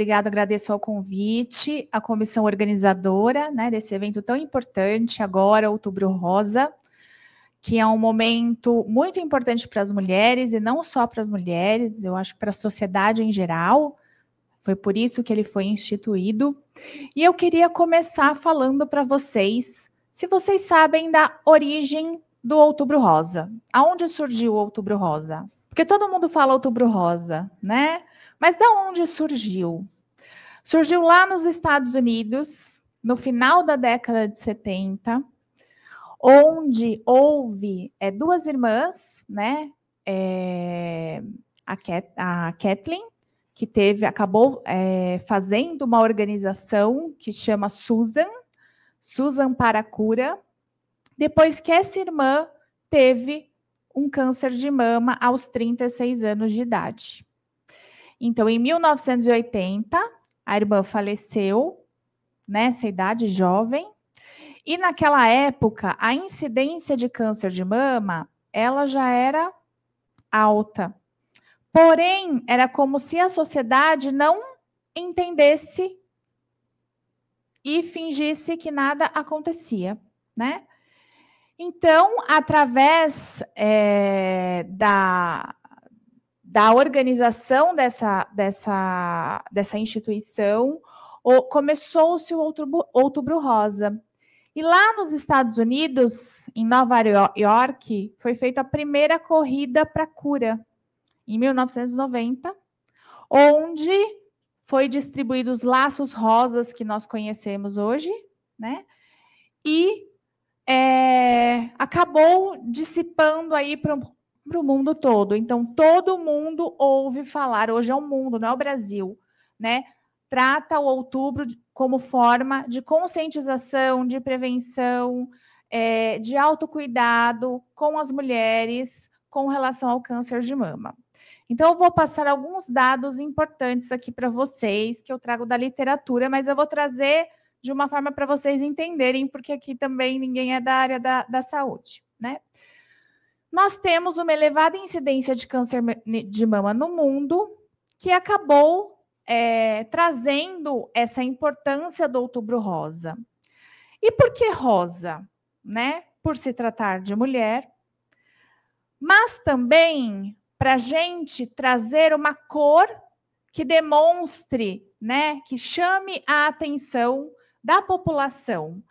Obrigada, agradeço ao convite, à comissão organizadora né, desse evento tão importante, agora, Outubro Rosa, que é um momento muito importante para as mulheres, e não só para as mulheres, eu acho para a sociedade em geral. Foi por isso que ele foi instituído. E eu queria começar falando para vocês, se vocês sabem da origem do Outubro Rosa. Aonde surgiu o Outubro Rosa? Porque todo mundo fala Outubro Rosa, né? Mas de onde surgiu? Surgiu lá nos Estados Unidos, no final da década de 70, onde houve é, duas irmãs, né? É, a, Cat, a Kathleen, que teve, acabou é, fazendo uma organização que chama Susan, Susan para a Cura, depois que essa irmã teve um câncer de mama aos 36 anos de idade. Então, em 1980, a irmã faleceu, nessa idade jovem, e naquela época, a incidência de câncer de mama, ela já era alta. Porém, era como se a sociedade não entendesse e fingisse que nada acontecia, né? Então, através é, da, da organização dessa, dessa, dessa instituição, começou-se o Outubro, Outubro Rosa. E lá nos Estados Unidos, em Nova York, foi feita a primeira corrida para cura, em 1990, onde foi distribuídos os laços rosas que nós conhecemos hoje, né? E é, acabou dissipando aí para para o mundo todo. Então, todo mundo ouve falar, hoje é o mundo, não é o Brasil, né? Trata o outubro como forma de conscientização, de prevenção, é, de autocuidado com as mulheres com relação ao câncer de mama. Então, eu vou passar alguns dados importantes aqui para vocês, que eu trago da literatura, mas eu vou trazer de uma forma para vocês entenderem, porque aqui também ninguém é da área da, da saúde, né? Nós temos uma elevada incidência de câncer de mama no mundo, que acabou é, trazendo essa importância do outubro rosa. E por que rosa? Né? Por se tratar de mulher, mas também para a gente trazer uma cor que demonstre, né, que chame a atenção da população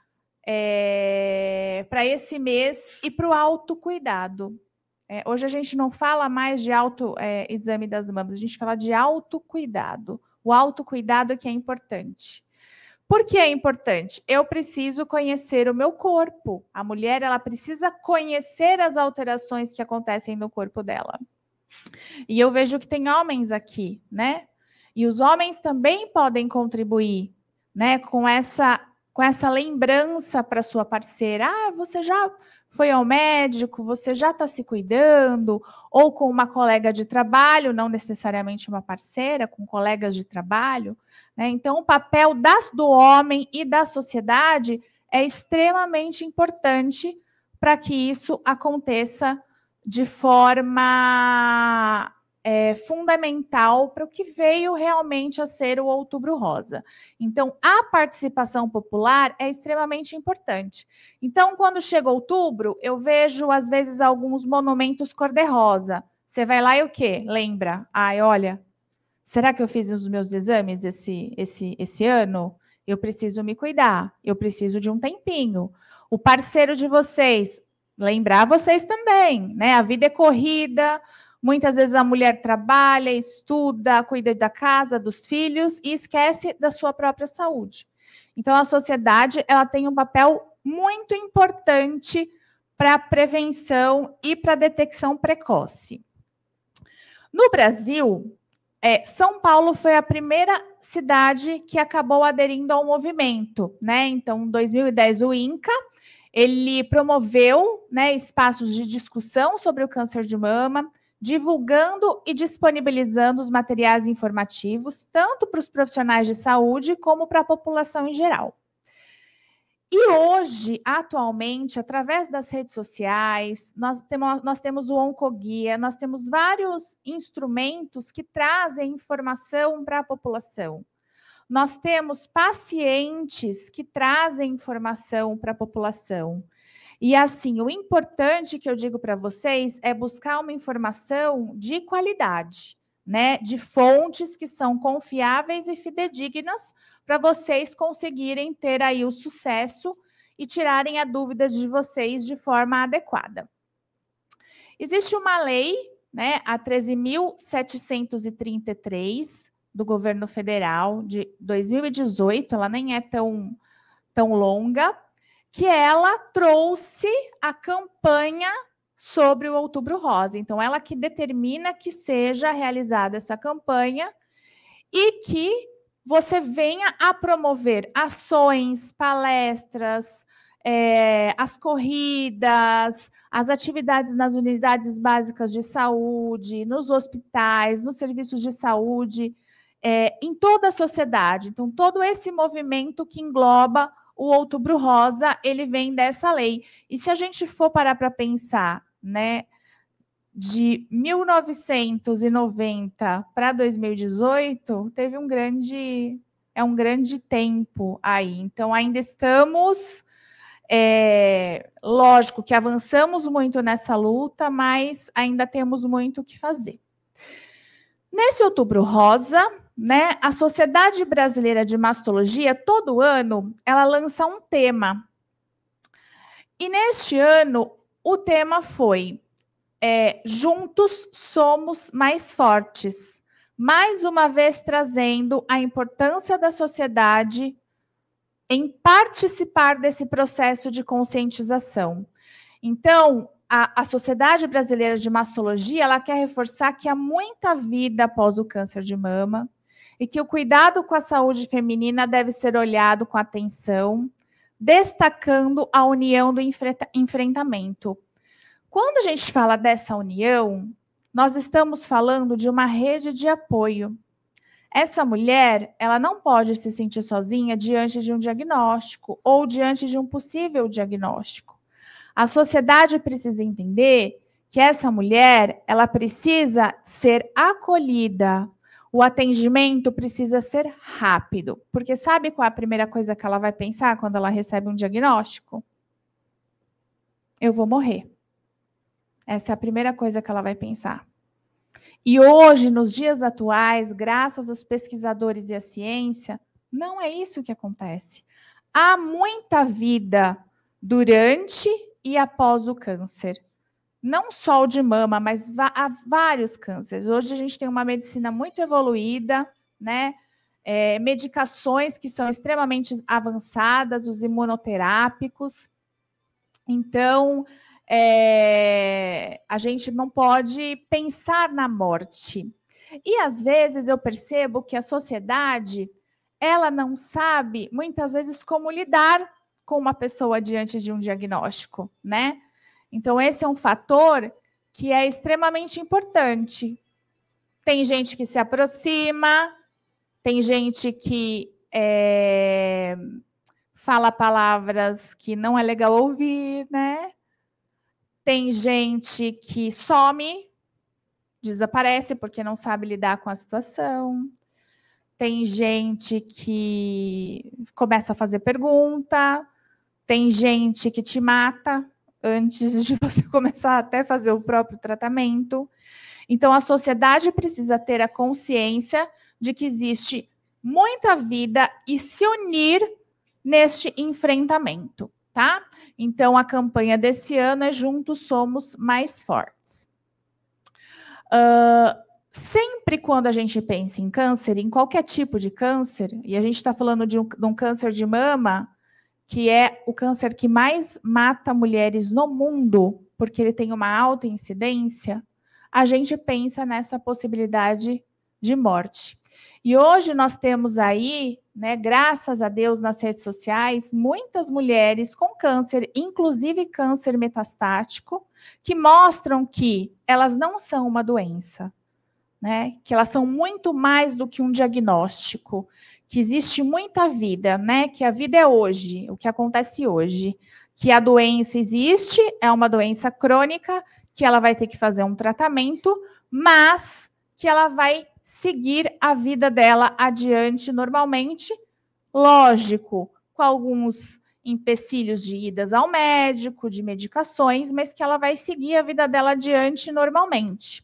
é, para esse mês e para o autocuidado. É, hoje a gente não fala mais de auto é, exame das mamas, a gente fala de autocuidado. O autocuidado que é importante. Por que é importante? Eu preciso conhecer o meu corpo. A mulher ela precisa conhecer as alterações que acontecem no corpo dela. E eu vejo que tem homens aqui, né? E os homens também podem contribuir, né, com essa com essa lembrança para sua parceira: ah, você já foi ao médico, você já está se cuidando, ou com uma colega de trabalho, não necessariamente uma parceira, com colegas de trabalho. Né? Então, o papel das, do homem e da sociedade é extremamente importante para que isso aconteça de forma é, fundamental para o que veio realmente a ser o Outubro Rosa. Então, a participação popular é extremamente importante. Então, quando chega outubro, eu vejo, às vezes, alguns monumentos cor-de-rosa. Você vai lá e o quê? Lembra? Ai, olha, será que eu fiz os meus exames esse, esse, esse ano? Eu preciso me cuidar, eu preciso de um tempinho. O parceiro de vocês, lembrar vocês também, né? A vida é corrida, Muitas vezes a mulher trabalha, estuda, cuida da casa, dos filhos e esquece da sua própria saúde. Então a sociedade ela tem um papel muito importante para a prevenção e para a detecção precoce. No Brasil, é, São Paulo foi a primeira cidade que acabou aderindo ao movimento, né? Então, em 2010, o INCA ele promoveu né, espaços de discussão sobre o câncer de mama, divulgando e disponibilizando os materiais informativos, tanto para os profissionais de saúde como para a população em geral. E hoje, atualmente, através das redes sociais, nós temos, nós temos o Oncoguia, nós temos vários instrumentos que trazem informação para a população. Nós temos pacientes que trazem informação para a população. E assim, o importante que eu digo para vocês é buscar uma informação de qualidade, né? De fontes que são confiáveis e fidedignas para vocês conseguirem ter aí o sucesso e tirarem a dúvida de vocês de forma adequada. Existe uma lei, né, a 13.733 do governo federal de 2018, ela nem é tão, tão longa, que ela trouxe a campanha sobre o Outubro Rosa. Então, ela que determina que seja realizada essa campanha e que você venha a promover ações, palestras, é, as corridas, as atividades nas unidades básicas de saúde, nos hospitais, nos serviços de saúde, é, em toda a sociedade. Então, todo esse movimento que engloba o Outubro Rosa, ele vem dessa lei. E se a gente for parar para pensar, né, de 1990 para 2018 teve um grande é um grande tempo aí. Então ainda estamos é, lógico que avançamos muito nessa luta, mas ainda temos muito o que fazer. Nesse outubro rosa, né, a Sociedade Brasileira de Mastologia, todo ano, ela lança um tema. E neste ano, o tema foi é, juntos somos mais fortes. Mais uma vez trazendo a importância da sociedade em participar desse processo de conscientização. Então, a, a, Sociedade Brasileira de Mastologia ela quer reforçar que há muita vida após o câncer de mama e que o cuidado com a saúde feminina deve ser olhado com atenção, destacando a união do enfrentamento quando a gente fala dessa união, nós estamos falando de uma rede de apoio. Essa mulher, ela não pode se sentir sozinha diante de um diagnóstico ou diante de um possível diagnóstico. A sociedade precisa entender que essa mulher, ela precisa ser acolhida. O atendimento precisa ser rápido, porque sabe qual é a primeira coisa que ela vai pensar quando ela recebe um diagnóstico? Eu vou morrer. Essa é a primeira coisa que ela vai pensar. E hoje, nos dias atuais, graças aos pesquisadores e à ciência, não é isso que acontece. Há muita vida durante e após o câncer. Não só o de mama, mas há vários cânceres. Hoje a gente tem uma medicina muito evoluída, né? É, medicações que são extremamente avançadas, os imunoterápicos. Então, é, a gente não pode pensar na morte. E às vezes eu percebo que a sociedade ela não sabe muitas vezes como lidar com uma pessoa diante de um diagnóstico, né? Então esse é um fator que é extremamente importante. Tem gente que se aproxima, tem gente que é, fala palavras que não é legal ouvir, né? Tem gente que some, desaparece porque não sabe lidar com a situação. Tem gente que começa a fazer pergunta. Tem gente que te mata antes de você começar até fazer o próprio tratamento. Então, a sociedade precisa ter a consciência de que existe muita vida e se unir neste enfrentamento tá? Então, a campanha desse ano é Juntos Somos Mais Fortes. Uh, sempre quando a gente pensa em câncer, em qualquer tipo de câncer, e a gente está falando de um, de um câncer de mama, que é o câncer que mais mata mulheres no mundo, porque ele tem uma alta incidência, a gente pensa nessa possibilidade de morte. E hoje nós temos aí, né, graças a Deus nas redes sociais, muitas mulheres com câncer, inclusive câncer metastático, que mostram que elas não são uma doença. né? Que elas são muito mais do que um diagnóstico, que existe muita vida, né? Que a vida é hoje, o que acontece hoje, que a doença existe, é uma doença crônica, que ela vai ter que fazer um tratamento, mas que ela vai seguir a vida dela adiante normalmente, lógico, com alguns empecilhos de idas ao médico, de medicações, mas que ela vai seguir a vida dela adiante normalmente.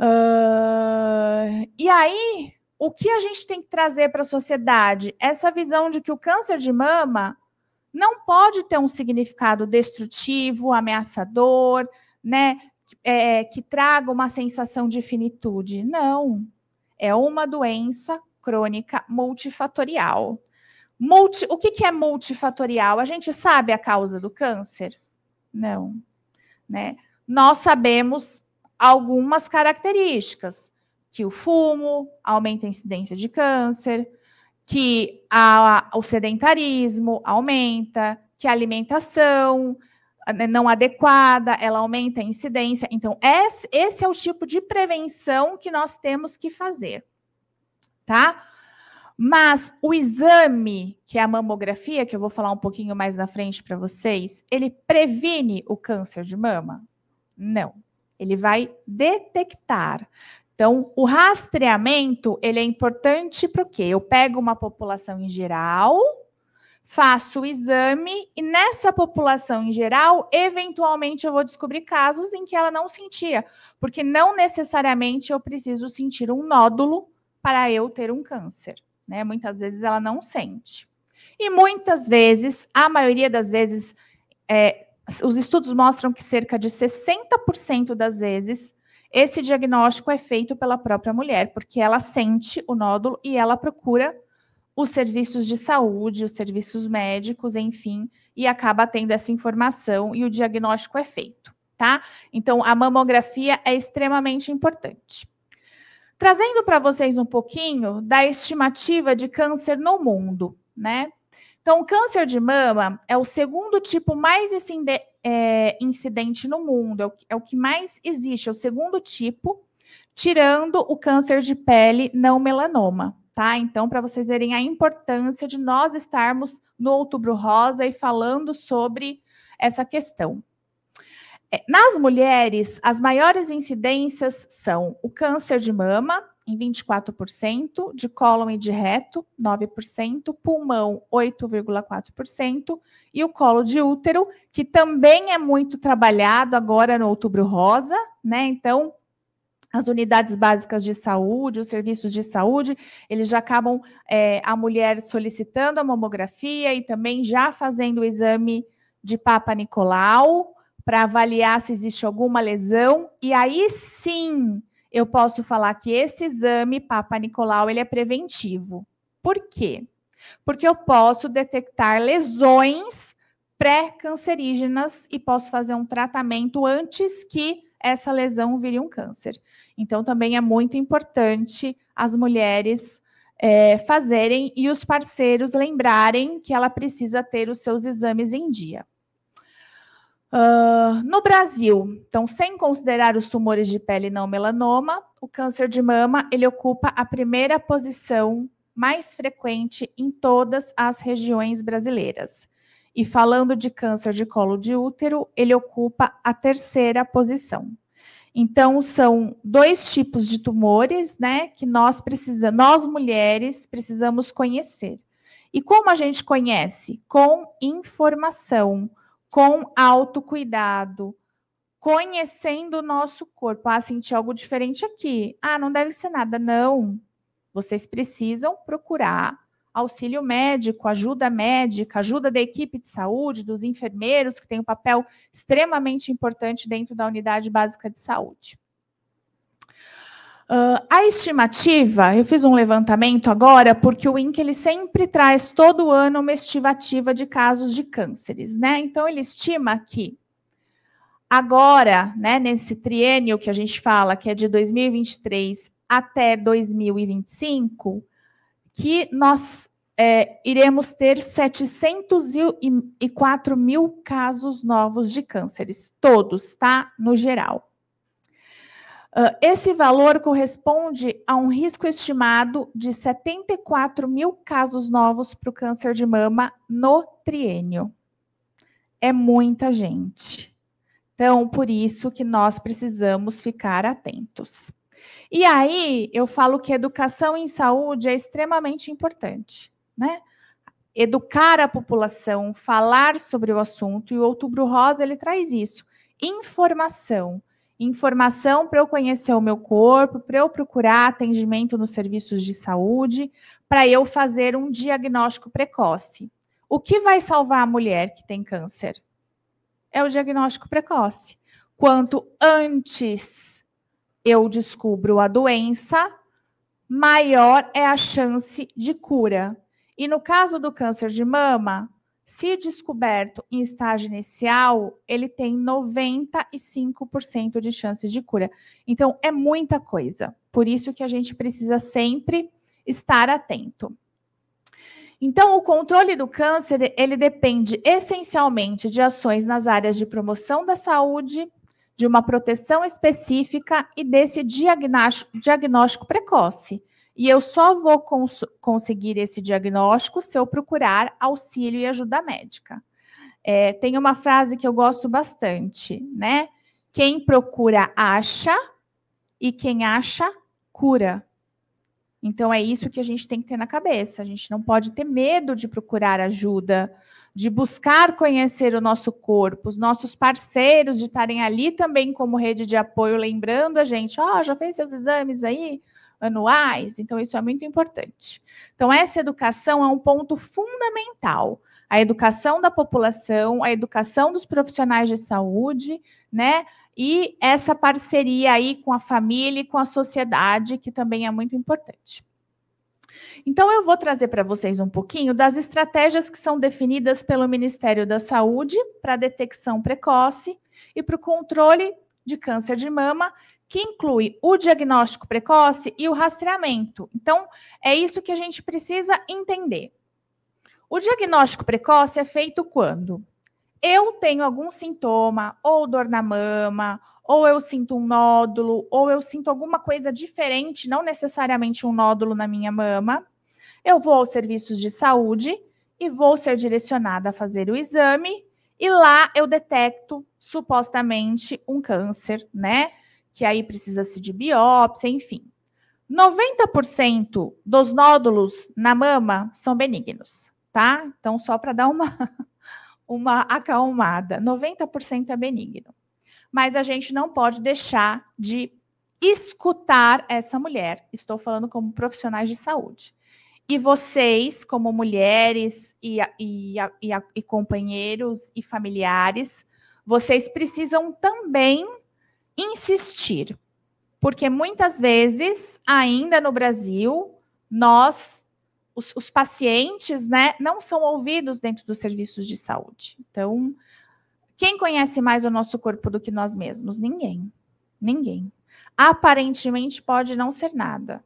Uh, e aí, o que a gente tem que trazer para a sociedade? Essa visão de que o câncer de mama não pode ter um significado destrutivo, ameaçador, né? É, que traga uma sensação de finitude. Não. É uma doença crônica multifatorial. Multi, o que, que é multifatorial? A gente sabe a causa do câncer? Não. Né? Nós sabemos algumas características, que o fumo aumenta a incidência de câncer, que a, o sedentarismo aumenta, que a alimentação né, não adequada, ela aumenta a incidência. Então, esse é o tipo de prevenção que nós temos que fazer, tá? Mas o exame, que é a mamografia, que eu vou falar um pouquinho mais na frente para vocês, ele previne o câncer de mama? Não. Ele vai detectar. Então, o rastreamento, ele é importante para o quê? Eu pego uma população em geral, faço o exame e nessa população em geral, eventualmente eu vou descobrir casos em que ela não sentia, porque não necessariamente eu preciso sentir um nódulo para eu ter um câncer né? Muitas vezes ela não sente. E muitas vezes, a maioria das vezes, é, os estudos mostram que cerca de 60% das vezes esse diagnóstico é feito pela própria mulher, porque ela sente o nódulo e ela procura os serviços de saúde, os serviços médicos, enfim, e acaba tendo essa informação e o diagnóstico é feito, tá? Então, a mamografia é extremamente importante. Trazendo para vocês um pouquinho da estimativa de câncer no mundo, né? Então, o câncer de mama é o segundo tipo mais é, incidente no mundo, é o, é o que mais existe, é o segundo tipo, tirando o câncer de pele não melanoma, tá? Então, para vocês verem a importância de nós estarmos no Outubro Rosa e falando sobre essa questão. É, nas mulheres, as maiores incidências são o câncer de mama, em 24%, de cólon e de reto, 9%, pulmão, 8,4%, e o colo de útero, que também é muito trabalhado agora no Outubro Rosa, né? Então, as unidades básicas de saúde, os serviços de saúde, eles já acabam é, a mulher solicitando a mamografia e também já fazendo o exame de Papa Nicolau, para avaliar se existe alguma lesão, e aí sim eu posso falar que esse exame Papa Nicolau ele é preventivo. Por quê? Porque eu posso detectar lesões pré-cancerígenas e posso fazer um tratamento antes que essa lesão vire um câncer. Então, também é muito importante as mulheres é, fazerem e os parceiros lembrarem que ela precisa ter os seus exames em dia. Uh, no Brasil, então, sem considerar os tumores de pele não melanoma, o câncer de mama ele ocupa a primeira posição mais frequente em todas as regiões brasileiras. E falando de câncer de colo de útero, ele ocupa a terceira posição. Então, são dois tipos de tumores, né, que nós precisamos, nós mulheres precisamos conhecer. E como a gente conhece? Com informação com autocuidado, conhecendo o nosso corpo. Ah, senti algo diferente aqui. Ah, não deve ser nada. Não. Vocês precisam procurar auxílio médico, ajuda médica, ajuda da equipe de saúde, dos enfermeiros, que tem um papel extremamente importante dentro da unidade básica de saúde. Uh, a estimativa, eu fiz um levantamento agora, porque o INC ele sempre traz todo ano uma estimativa de casos de cânceres, né? Então, ele estima que agora, né, nesse triênio que a gente fala, que é de 2023 até 2025, que nós é, iremos ter 704 mil casos novos de cânceres, todos, tá? No geral. Uh, esse valor corresponde a um risco estimado de 74 mil casos novos para o câncer de mama no triênio. É muita gente. Então, por isso que nós precisamos ficar atentos. E aí, eu falo que educação em saúde é extremamente importante, né? Educar a população, falar sobre o assunto, e o Outubro Rosa ele traz isso. Informação informação para eu conhecer o meu corpo, para eu procurar atendimento nos serviços de saúde, para eu fazer um diagnóstico precoce. O que vai salvar a mulher que tem câncer? É o diagnóstico precoce. Quanto antes eu descubro a doença, maior é a chance de cura. E no caso do câncer de mama, se descoberto em estágio inicial, ele tem 95% de chances de cura. Então, é muita coisa. Por isso que a gente precisa sempre estar atento. Então, o controle do câncer, ele depende essencialmente de ações nas áreas de promoção da saúde, de uma proteção específica e desse diagnóstico, diagnóstico precoce. E eu só vou cons conseguir esse diagnóstico se eu procurar auxílio e ajuda médica. É, tem uma frase que eu gosto bastante, né? Quem procura acha e quem acha cura. Então é isso que a gente tem que ter na cabeça. A gente não pode ter medo de procurar ajuda, de buscar conhecer o nosso corpo, os nossos parceiros de estarem ali também como rede de apoio, lembrando a gente, ó, oh, já fez seus exames aí? Anuais, então isso é muito importante. Então, essa educação é um ponto fundamental. A educação da população, a educação dos profissionais de saúde, né? E essa parceria aí com a família e com a sociedade, que também é muito importante. Então, eu vou trazer para vocês um pouquinho das estratégias que são definidas pelo Ministério da Saúde para detecção precoce e para o controle de câncer de mama que inclui o diagnóstico precoce e o rastreamento. Então, é isso que a gente precisa entender. O diagnóstico precoce é feito quando eu tenho algum sintoma, ou dor na mama, ou eu sinto um nódulo, ou eu sinto alguma coisa diferente, não necessariamente um nódulo na minha mama. Eu vou aos serviços de saúde e vou ser direcionada a fazer o exame, e lá eu detecto supostamente um câncer, né? Que aí precisa-se de biópsia, enfim. 90% dos nódulos na mama são benignos, tá? Então, só para dar uma, uma acalmada, 90% é benigno. Mas a gente não pode deixar de escutar essa mulher. Estou falando como profissionais de saúde. E vocês, como mulheres e, e, e, e companheiros e familiares, vocês precisam também insistir, porque muitas vezes, ainda no Brasil, nós, os, os pacientes, né, não são ouvidos dentro dos serviços de saúde. Então, quem conhece mais o nosso corpo do que nós mesmos? Ninguém. Ninguém. Aparentemente pode não ser nada.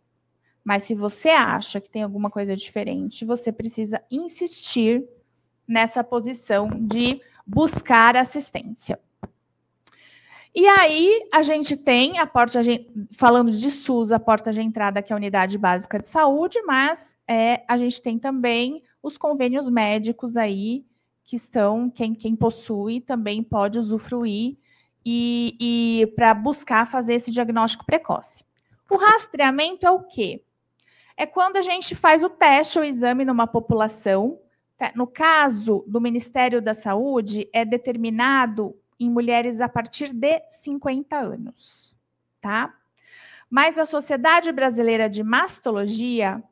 Mas se você acha que tem alguma coisa diferente, você precisa insistir nessa posição de buscar assistência. E aí a gente tem a porta, falando de SUS, a porta de entrada que é a unidade básica de saúde, mas é, a gente tem também os convênios médicos aí que estão, quem, quem possui também pode usufruir e, e para buscar fazer esse diagnóstico precoce. O rastreamento é o quê? É quando a gente faz o teste ou exame numa população. Tá? No caso do Ministério da Saúde, é determinado em mulheres a partir de 50 anos, tá? Mas a Sociedade Brasileira de Mastologia,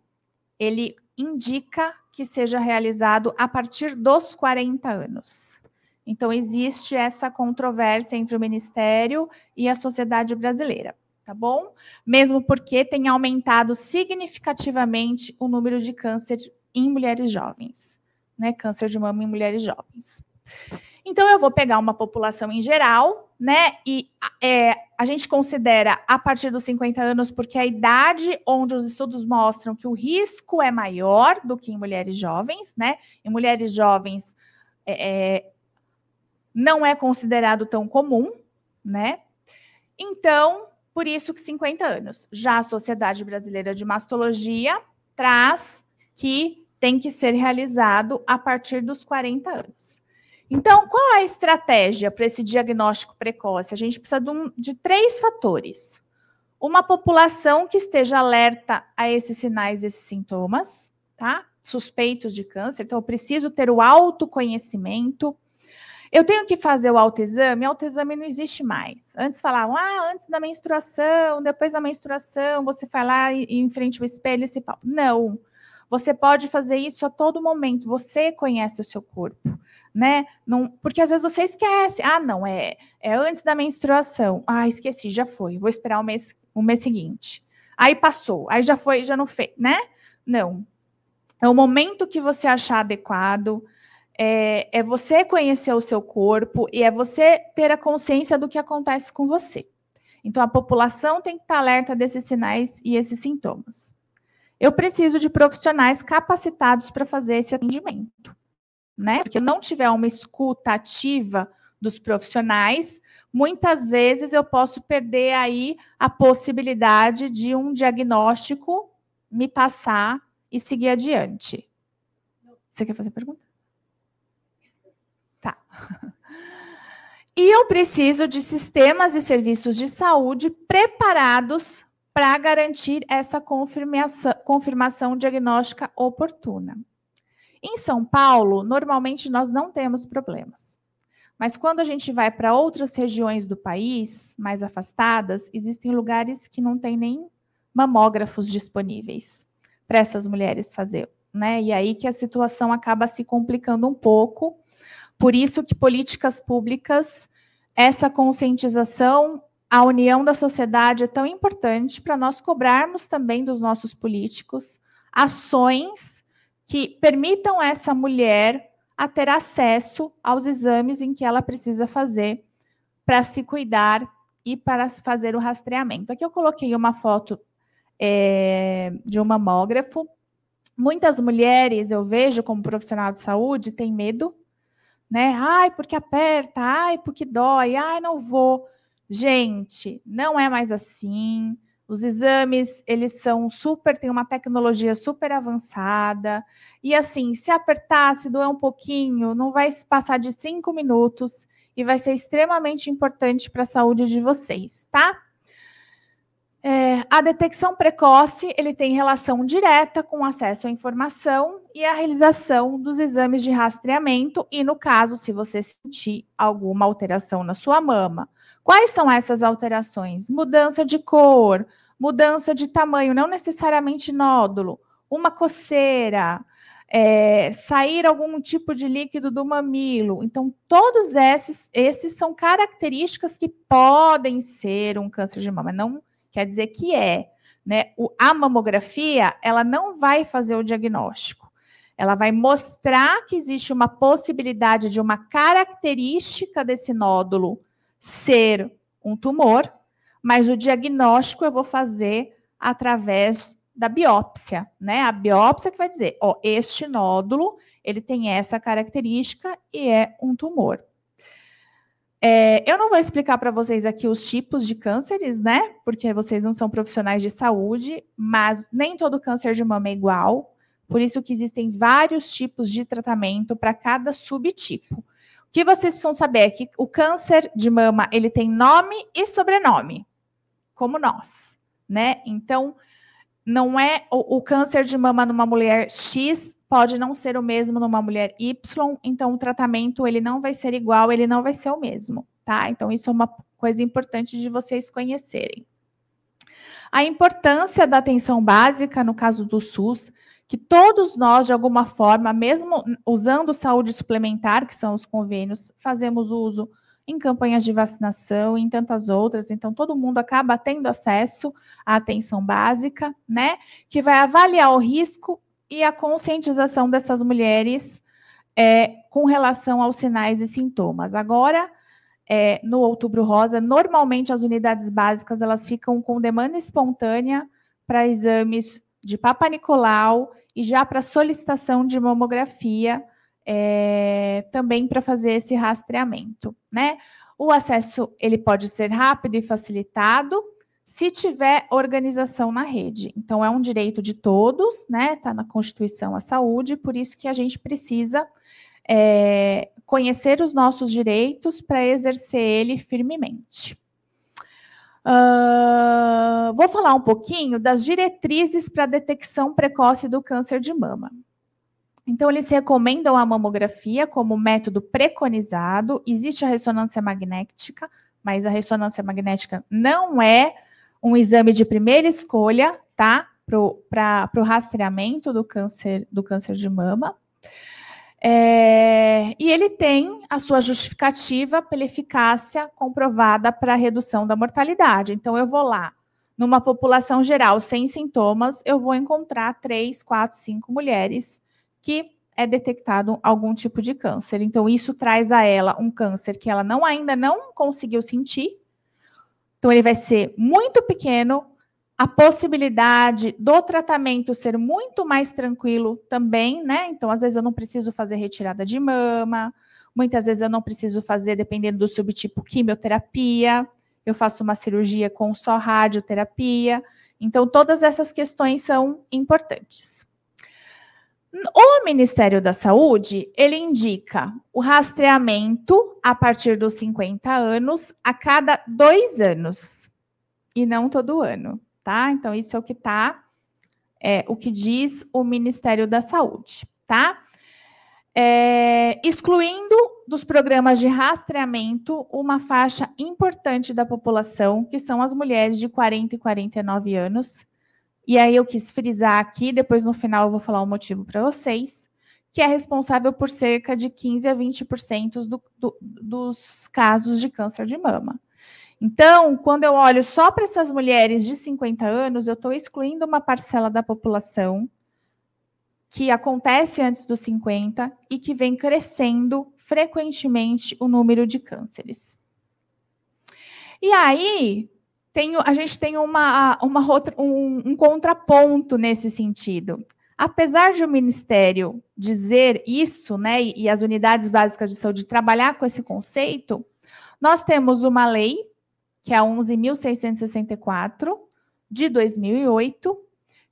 ele indica que seja realizado a partir dos 40 anos. Então, existe essa controvérsia entre o Ministério e a sociedade brasileira, tá bom? Mesmo porque tem aumentado significativamente o número de câncer em mulheres jovens, né? Câncer de mama em mulheres jovens. Então, eu vou pegar uma população em geral, né? E é, a gente considera a partir dos 50 anos, porque é a idade onde os estudos mostram que o risco é maior do que em mulheres jovens, né? Em mulheres jovens é, é não é considerado tão comum, né? Então, por isso que 50 anos. Já a Sociedade Brasileira de Mastologia traz que tem que ser realizado a partir dos 40 anos. Então, qual a estratégia para esse diagnóstico precoce? A gente precisa de, um, de três fatores. Uma população que esteja alerta a esses sinais, esses sintomas, tá? Suspeitos de câncer. Então, eu preciso ter o autoconhecimento. Eu tenho que fazer o autoexame, o autoexame não existe mais. Antes falavam, ah, antes da menstruação, depois da menstruação, você vai lá e, e em frente ao espelho e se pau. Não. Você pode fazer isso a todo momento. Você conhece o seu corpo né? Não, porque às vezes você esquece. Ah, não, é, é antes da menstruação. Ah, esqueci, já foi. Vou esperar o mês, o mês seguinte. Aí passou, aí já foi, já não fez, né? Não. É o momento que você achar adequado. É, é você conhecer o seu corpo e é você ter a consciência do que acontece com você. Então, a população tem que estar alerta desses sinais e esses sintomas. Eu preciso de profissionais capacitados para fazer esse atendimento né? Porque não tiver uma escuta ativa dos profissionais, muitas vezes eu posso perder aí a possibilidade de um diagnóstico me passar e seguir adiante. Você quer fazer pergunta? Tá. E eu preciso de sistemas e serviços de saúde preparados para garantir essa confirmação, confirmação diagnóstica oportuna. Em São Paulo, normalmente nós não temos problemas. Mas quando a gente vai para outras regiões do país, mais afastadas, existem lugares que não tem nem mamógrafos disponíveis para essas mulheres fazer, né? E aí que a situação acaba se complicando um pouco. Por isso que políticas públicas, essa conscientização, a união da sociedade é tão importante para nós cobrarmos também dos nossos políticos ações que permitam essa mulher a ter acesso aos exames em que ela precisa fazer para se cuidar e para fazer o rastreamento. Aqui eu coloquei uma foto é, de um mamógrafo. Muitas mulheres, eu vejo como profissional de saúde, têm medo, né? Ai, porque aperta, ai, porque dói, ai, não vou. Gente, não é mais assim. Os exames, eles são super, tem uma tecnologia super avançada. E assim, se apertar, se doer um pouquinho, não vai passar de cinco minutos e vai ser extremamente importante para a saúde de vocês, tá? É, a detecção precoce, ele tem relação direta com acesso à informação e a realização dos exames de rastreamento e, no caso, se você sentir alguma alteração na sua mama, Quais são essas alterações? Mudança de cor, mudança de tamanho, não necessariamente nódulo, uma coceira, é, sair algum tipo de líquido do mamilo. Então, todos esses, esses são características que podem ser um câncer de mama, não quer dizer que é. Né? O, a mamografia, ela não vai fazer o diagnóstico. Ela vai mostrar que existe uma possibilidade de uma característica desse nódulo ser um tumor, mas o diagnóstico eu vou fazer através da biópsia, né? A biópsia que vai dizer, ó, este nódulo, ele tem essa característica e é um tumor. É, eu não vou explicar para vocês aqui os tipos de cânceres, né? Porque vocês não são profissionais de saúde, mas nem todo câncer de mama é igual. Por isso que existem vários tipos de tratamento para cada subtipo que vocês precisam saber é que o câncer de mama ele tem nome e sobrenome, como nós, né? Então, não é o, o, câncer de mama numa mulher X pode não ser o mesmo numa mulher Y, então o tratamento ele não vai ser igual, ele não vai ser o mesmo, tá? Então isso é uma coisa importante de vocês conhecerem. A importância da atenção básica no caso do SUS, que todos nós, de alguma forma, mesmo usando saúde suplementar, que são os convênios, fazemos uso em campanhas de vacinação em tantas outras. Então, todo mundo acaba tendo acesso à atenção básica, né? Que vai avaliar o risco e a conscientização dessas mulheres é, com relação aos sinais e sintomas. Agora, é, no Outubro Rosa, normalmente as unidades básicas elas ficam com demanda espontânea para exames de Papa Nicolau e já para solicitação de mamografia, é, também para fazer esse rastreamento, né? O acesso ele pode ser rápido e facilitado, se tiver organização na rede. Então, é um direito de todos, né? Está na Constituição a saúde, por isso que a gente precisa é, conhecer os nossos direitos para exercer ele firmemente. Uh, vou falar um pouquinho das diretrizes para detecção precoce do câncer de mama. Então, eles recomendam a mamografia como método preconizado. Existe a ressonância magnética, mas a ressonância magnética não é um exame de primeira escolha, tá? Para o rastreamento do câncer, do câncer de mama. É, e ele tem a sua justificativa pela eficácia comprovada para a redução da mortalidade. Então, eu vou lá, numa população geral sem sintomas, eu vou encontrar três, quatro, cinco mulheres que é detectado algum tipo de câncer. Então, isso traz a ela um câncer que ela não ainda não conseguiu sentir. Então, ele vai ser muito pequeno, a possibilidade do tratamento ser muito mais tranquilo também, né? Então, às vezes eu não preciso fazer retirada de mama, muitas vezes eu não preciso fazer, dependendo do subtipo, quimioterapia, eu faço uma cirurgia com só radioterapia. Então, todas essas questões são importantes. O Ministério da Saúde, ele indica o rastreamento a partir dos 50 anos a cada dois anos, e não todo ano tá? Então, isso é o que está, é, o que diz o Ministério da Saúde, tá? É, excluindo dos programas de rastreamento uma faixa importante da população, que são as mulheres de 40 e 49 anos. E aí eu quis frisar aqui, depois no final eu vou falar o motivo para vocês, que é responsável por cerca de 15 a 20% do, do, dos casos de câncer de mama. Então, quando eu olho só para essas mulheres de 50 anos, eu estou excluindo uma parcela da população que acontece antes dos 50 e que vem crescendo frequentemente o número de cânceres. E aí, tem, a gente tem uma, uma um, um contraponto nesse sentido. Apesar de o Ministério dizer isso, né, e, e as unidades básicas de saúde trabalhar com esse conceito, nós temos uma lei que é a 11.664 de 2008,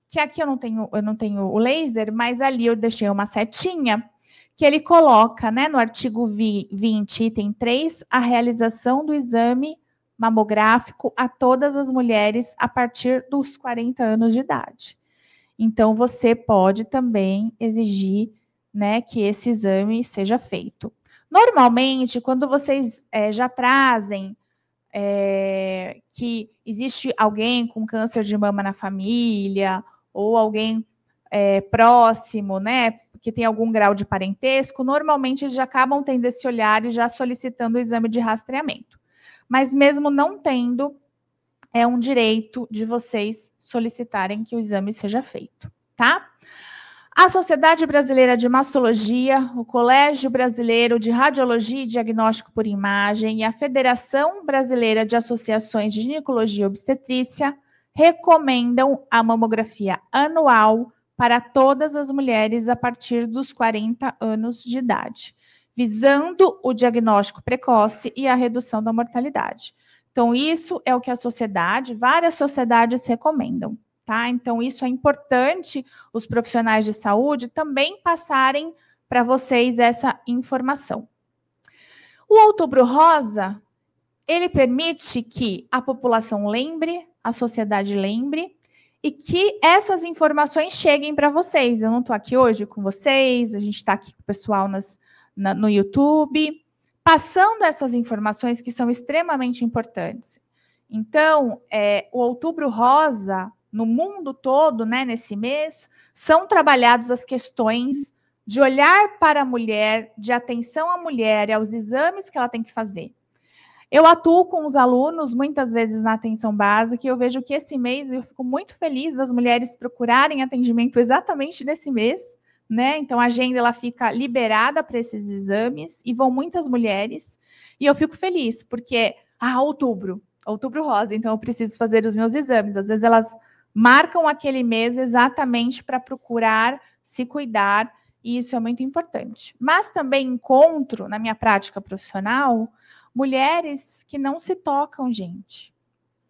que aqui eu não tenho, eu não tenho o laser, mas ali eu deixei uma setinha que ele coloca, né, no artigo 20, item 3, a realização do exame mamográfico a todas as mulheres a partir dos 40 anos de idade. Então, você pode também exigir né, que esse exame seja feito. Normalmente, quando vocês é, já trazem é, que existe alguém com câncer de mama na família, ou alguém é, próximo, né, que tem algum grau de parentesco, normalmente eles já acabam tendo esse olhar e já solicitando o exame de rastreamento. Mas mesmo não tendo, é um direito de vocês solicitarem que o exame seja feito, tá? A Sociedade Brasileira de Mastologia, o Colégio Brasileiro de Radiologia e Diagnóstico por Imagem e a Federação Brasileira de Associações de Ginecologia e Obstetrícia recomendam a mamografia anual para todas as mulheres a partir dos 40 anos de idade, visando o diagnóstico precoce e a redução da mortalidade. Então, isso é o que a sociedade, várias sociedades recomendam tá? Então, isso é importante os profissionais de saúde também passarem para vocês essa informação. O Outubro Rosa, ele permite que a população lembre, a sociedade lembre, e que essas informações cheguem para vocês. Eu não estou aqui hoje com vocês, a gente está aqui com o pessoal nas, na, no YouTube, passando essas informações que são extremamente importantes. Então, é, o Outubro Rosa no mundo todo, né, nesse mês, são trabalhadas as questões de olhar para a mulher, de atenção à mulher e aos exames que ela tem que fazer. Eu atuo com os alunos muitas vezes na atenção básica e eu vejo que esse mês eu fico muito feliz das mulheres procurarem atendimento exatamente nesse mês, né? Então a agenda ela fica liberada para esses exames e vão muitas mulheres e eu fico feliz porque ah, outubro, outubro rosa, então eu preciso fazer os meus exames. Às vezes elas marcam aquele mês exatamente para procurar se cuidar, e isso é muito importante. Mas também encontro, na minha prática profissional, mulheres que não se tocam, gente.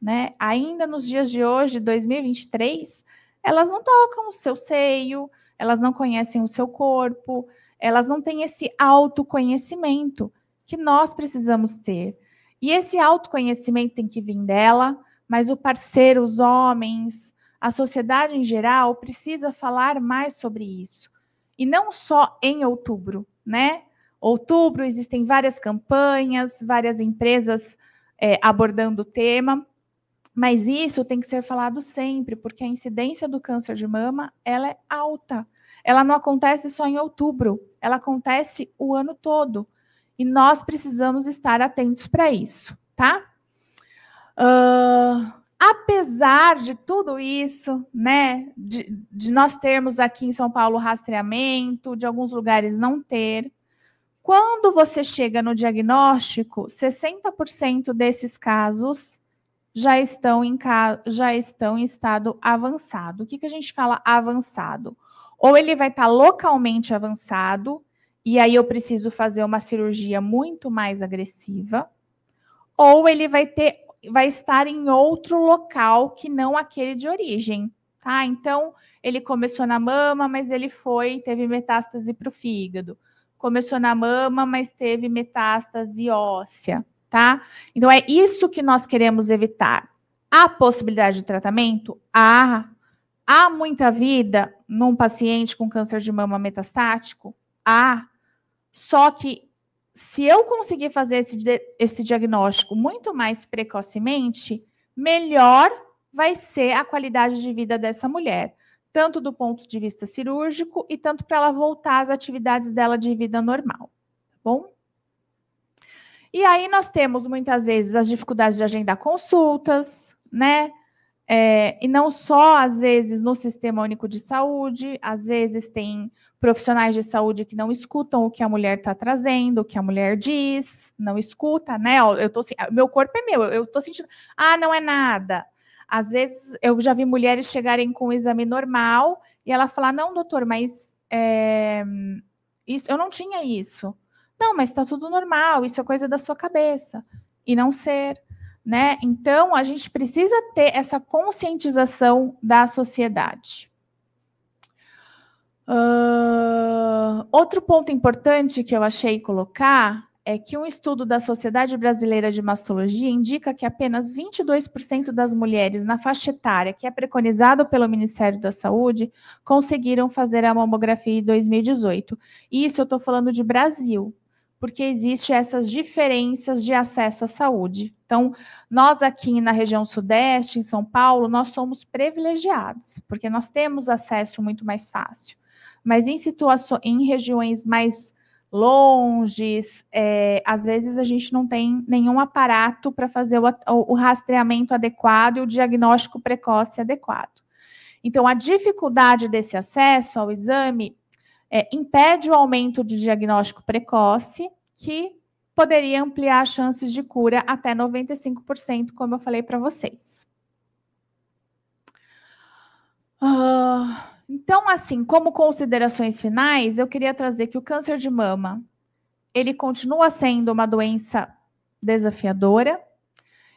né? Ainda nos dias de hoje, 2023, elas não tocam o seu seio, elas não conhecem o seu corpo, elas não têm esse autoconhecimento que nós precisamos ter. E esse autoconhecimento tem que vir dela, mas o parceiro, os homens, a sociedade em geral precisa falar mais sobre isso. E não só em outubro, né? Outubro existem várias campanhas, várias empresas é, abordando o tema, mas isso tem que ser falado sempre, porque a incidência do câncer de mama ela é alta. Ela não acontece só em outubro, ela acontece o ano todo. E nós precisamos estar atentos para isso, tá? Uh, apesar de tudo isso, né, de, de, nós termos aqui em São Paulo rastreamento, de alguns lugares não ter, quando você chega no diagnóstico, 60% desses casos já estão, em, já estão em estado avançado. O que, que a gente fala avançado? Ou ele vai estar localmente avançado, e aí eu preciso fazer uma cirurgia muito mais agressiva, ou ele vai ter vai estar em outro local que não aquele de origem, tá? Então, ele começou na mama, mas ele foi, teve metástase para o fígado. Começou na mama, mas teve metástase óssea, tá? Então, é isso que nós queremos evitar. Há possibilidade de tratamento? Há. Há muita vida num paciente com câncer de mama metastático? Há. Só que se eu conseguir fazer esse, esse diagnóstico muito mais precocemente, melhor vai ser a qualidade de vida dessa mulher, tanto do ponto de vista cirúrgico e tanto para ela voltar às atividades dela de vida normal, tá bom? E aí nós temos muitas vezes as dificuldades de agendar consultas, né? É, e não só, às vezes, no Sistema Único de Saúde, às vezes tem profissionais de saúde que não escutam o que a mulher está trazendo, o que a mulher diz, não escuta, né? Eu tô, meu corpo é meu, eu estou sentindo, ah, não é nada. Às vezes eu já vi mulheres chegarem com um exame normal e ela falar, não, doutor, mas é, isso, eu não tinha isso. Não, mas está tudo normal, isso é coisa da sua cabeça. E não ser né? Então, a gente precisa ter essa conscientização da sociedade. Uh, outro ponto importante que eu achei colocar é que um estudo da Sociedade Brasileira de Mastologia indica que apenas 22% das mulheres na faixa etária que é preconizado pelo Ministério da Saúde conseguiram fazer a mamografia em 2018. Isso eu estou falando de Brasil, porque existem essas diferenças de acesso à saúde. Então, nós aqui na região sudeste, em São Paulo, nós somos privilegiados, porque nós temos acesso muito mais fácil. Mas em situações, em regiões mais longes, é, às vezes a gente não tem nenhum aparato para fazer o, o rastreamento adequado e o diagnóstico precoce adequado. Então, a dificuldade desse acesso ao exame é, impede o aumento de diagnóstico precoce, que poderia ampliar as chances de cura até 95%, como eu falei para vocês. Uh, então, assim, como considerações finais, eu queria trazer que o câncer de mama, ele continua sendo uma doença desafiadora,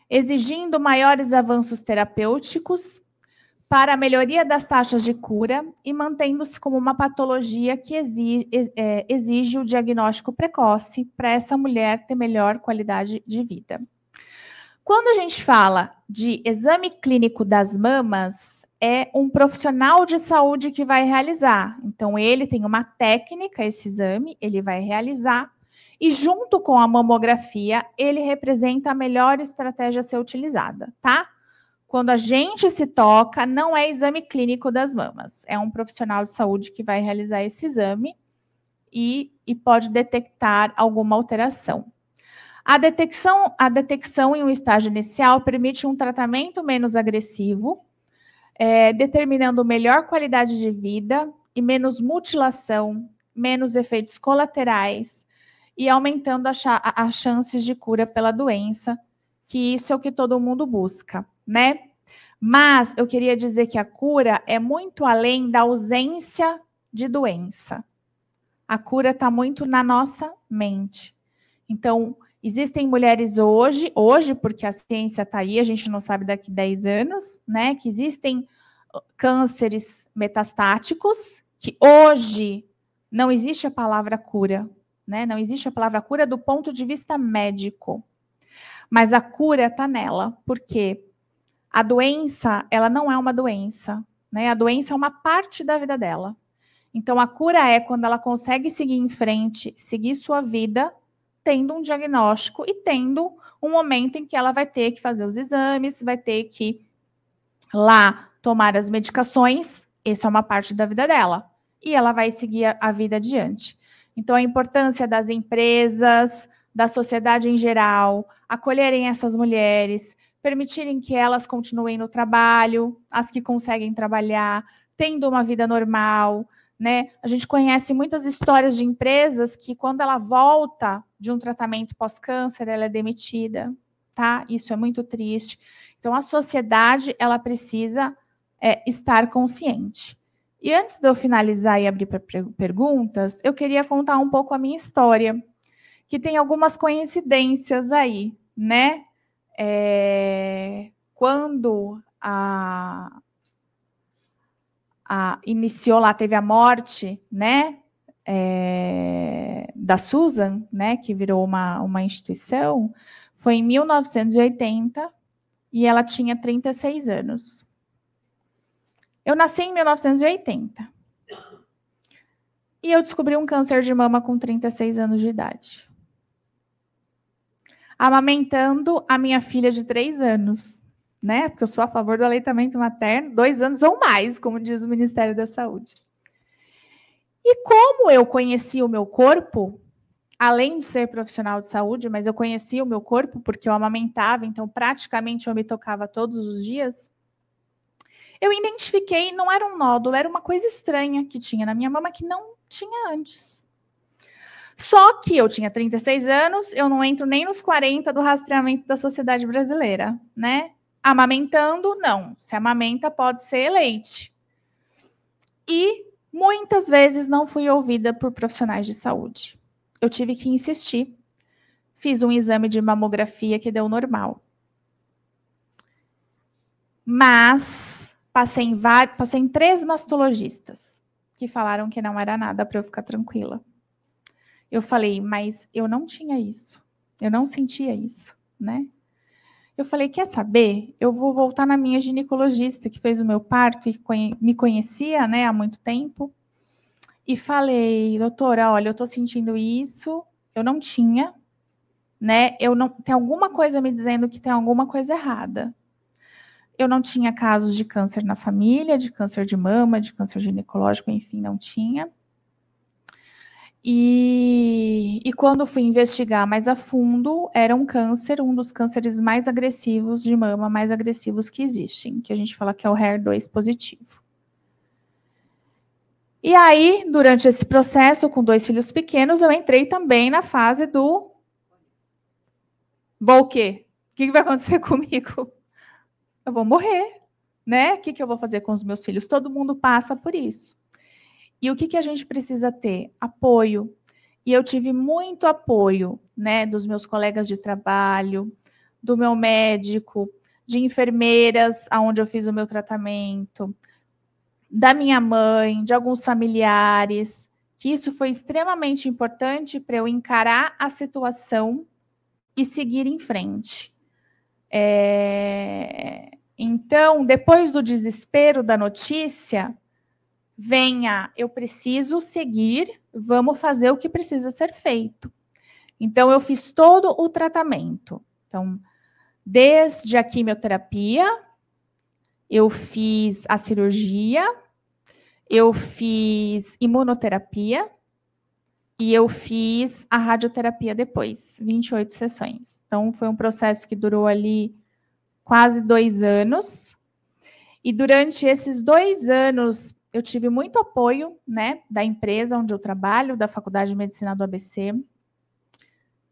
exigindo maiores avanços terapêuticos para a melhoria das taxas de cura e mantendo-se como uma patologia que exige, é, exige o diagnóstico precoce para essa mulher ter melhor qualidade de vida. Quando a gente fala de exame clínico das mamas, é um profissional de saúde que vai realizar. Então, ele tem uma técnica, esse exame, ele vai realizar, e junto com a mamografia, ele representa a melhor estratégia a ser utilizada, tá? Quando a gente se toca, não é exame clínico das mamas, é um profissional de saúde que vai realizar esse exame e, e pode detectar alguma alteração. A detecção, a detecção em um estágio inicial permite um tratamento menos agressivo, é, determinando melhor qualidade de vida e menos mutilação, menos efeitos colaterais e aumentando as chances de cura pela doença, que isso é o que todo mundo busca né? Mas eu queria dizer que a cura é muito além da ausência de doença. A cura está muito na nossa mente. Então, Existem mulheres hoje, hoje, porque a ciência está aí, a gente não sabe daqui 10 anos, né? Que existem cânceres metastáticos, que hoje não existe a palavra cura, né? Não existe a palavra cura do ponto de vista médico. Mas a cura está nela, porque a doença, ela não é uma doença, né? A doença é uma parte da vida dela. Então a cura é quando ela consegue seguir em frente, seguir sua vida, tendo um diagnóstico e tendo um momento em que ela vai ter que fazer os exames, vai ter que lá tomar as medicações, essa é uma parte da vida dela. E ela vai seguir a vida adiante. Então, a importância das empresas, da sociedade em geral, acolherem essas mulheres, permitirem que elas continuem no trabalho, as que conseguem trabalhar, tendo uma vida normal, né? A gente conhece muitas histórias de empresas que, quando ela volta de um tratamento pós-câncer, ela é demitida, tá? Isso é muito triste. Então, a sociedade ela precisa é, estar consciente. E antes de eu finalizar e abrir para perguntas, eu queria contar um pouco a minha história, que tem algumas coincidências aí, né? É, quando a, a, iniciou lá, teve a morte, né? É, da Susan, né? Que virou uma, uma instituição, foi em 1980 e ela tinha 36 anos. Eu nasci em 1980. E eu descobri um câncer de mama com 36 anos de idade. Amamentando a minha filha de 3 anos, né? Porque eu sou a favor do aleitamento materno, dois anos ou mais, como diz o Ministério da Saúde. E como eu conheci o meu corpo, além de ser profissional de saúde, mas eu conhecia o meu corpo porque eu amamentava, então praticamente eu me tocava todos os dias eu identifiquei, não era um nódulo, era uma coisa estranha que tinha na minha mama que não tinha antes. Só que eu tinha 36 anos, eu não entro nem nos 40 do rastreamento da sociedade brasileira, né? Amamentando, não. Se amamenta, pode ser leite. E muitas vezes não fui ouvida por profissionais de saúde. Eu tive que insistir. Fiz um exame de mamografia que deu normal. Mas Passei em, passei em três mastologistas que falaram que não era nada para eu ficar tranquila. Eu falei, mas eu não tinha isso. Eu não sentia isso, né? Eu falei, quer saber? Eu vou voltar na minha ginecologista que fez o meu parto e me conhecia, né, há muito tempo. E falei, doutora, olha, eu tô sentindo isso, eu não tinha, né? Eu não tem alguma coisa me dizendo que tem alguma coisa errada. Eu não tinha casos de câncer na família, de câncer de mama, de câncer ginecológico, enfim, não tinha. E, e, quando fui investigar mais a fundo, era um câncer, um dos cânceres mais agressivos de mama, mais agressivos que existem, que a gente fala que é o HER2 positivo. E aí, durante esse processo, com dois filhos pequenos, eu entrei também na fase do. Vou o quê? O que vai acontecer comigo? eu vou morrer, né? O que, que eu vou fazer com os meus filhos? Todo mundo passa por isso. E o que, que a gente precisa ter? Apoio. E eu tive muito apoio, né, dos meus colegas de trabalho, do meu médico, de enfermeiras, aonde eu fiz o meu tratamento, da minha mãe, de alguns familiares, que isso foi extremamente importante para eu encarar a situação e seguir em frente. É... Então, depois do desespero da notícia, venha, eu preciso seguir, vamos fazer o que precisa ser feito. Então, eu fiz todo o tratamento. Então, desde a quimioterapia, eu fiz a cirurgia, eu fiz imunoterapia e eu fiz a radioterapia depois, 28 sessões. Então, foi um processo que durou ali quase dois anos. E durante esses dois anos, eu tive muito apoio né, da empresa onde eu trabalho, da Faculdade de Medicina do ABC.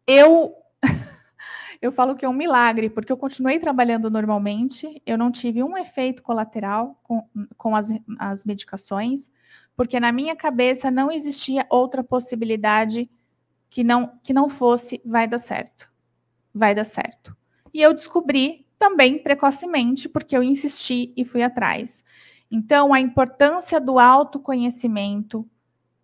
Eu, eu falo que é um milagre, porque eu continuei trabalhando normalmente, eu não tive um efeito colateral com, com as, as medicações, porque na minha cabeça não existia outra possibilidade que não, que não fosse vai dar certo. vai dar certo. E eu descobri também precocemente, porque eu insisti e fui atrás. Então, a importância do autoconhecimento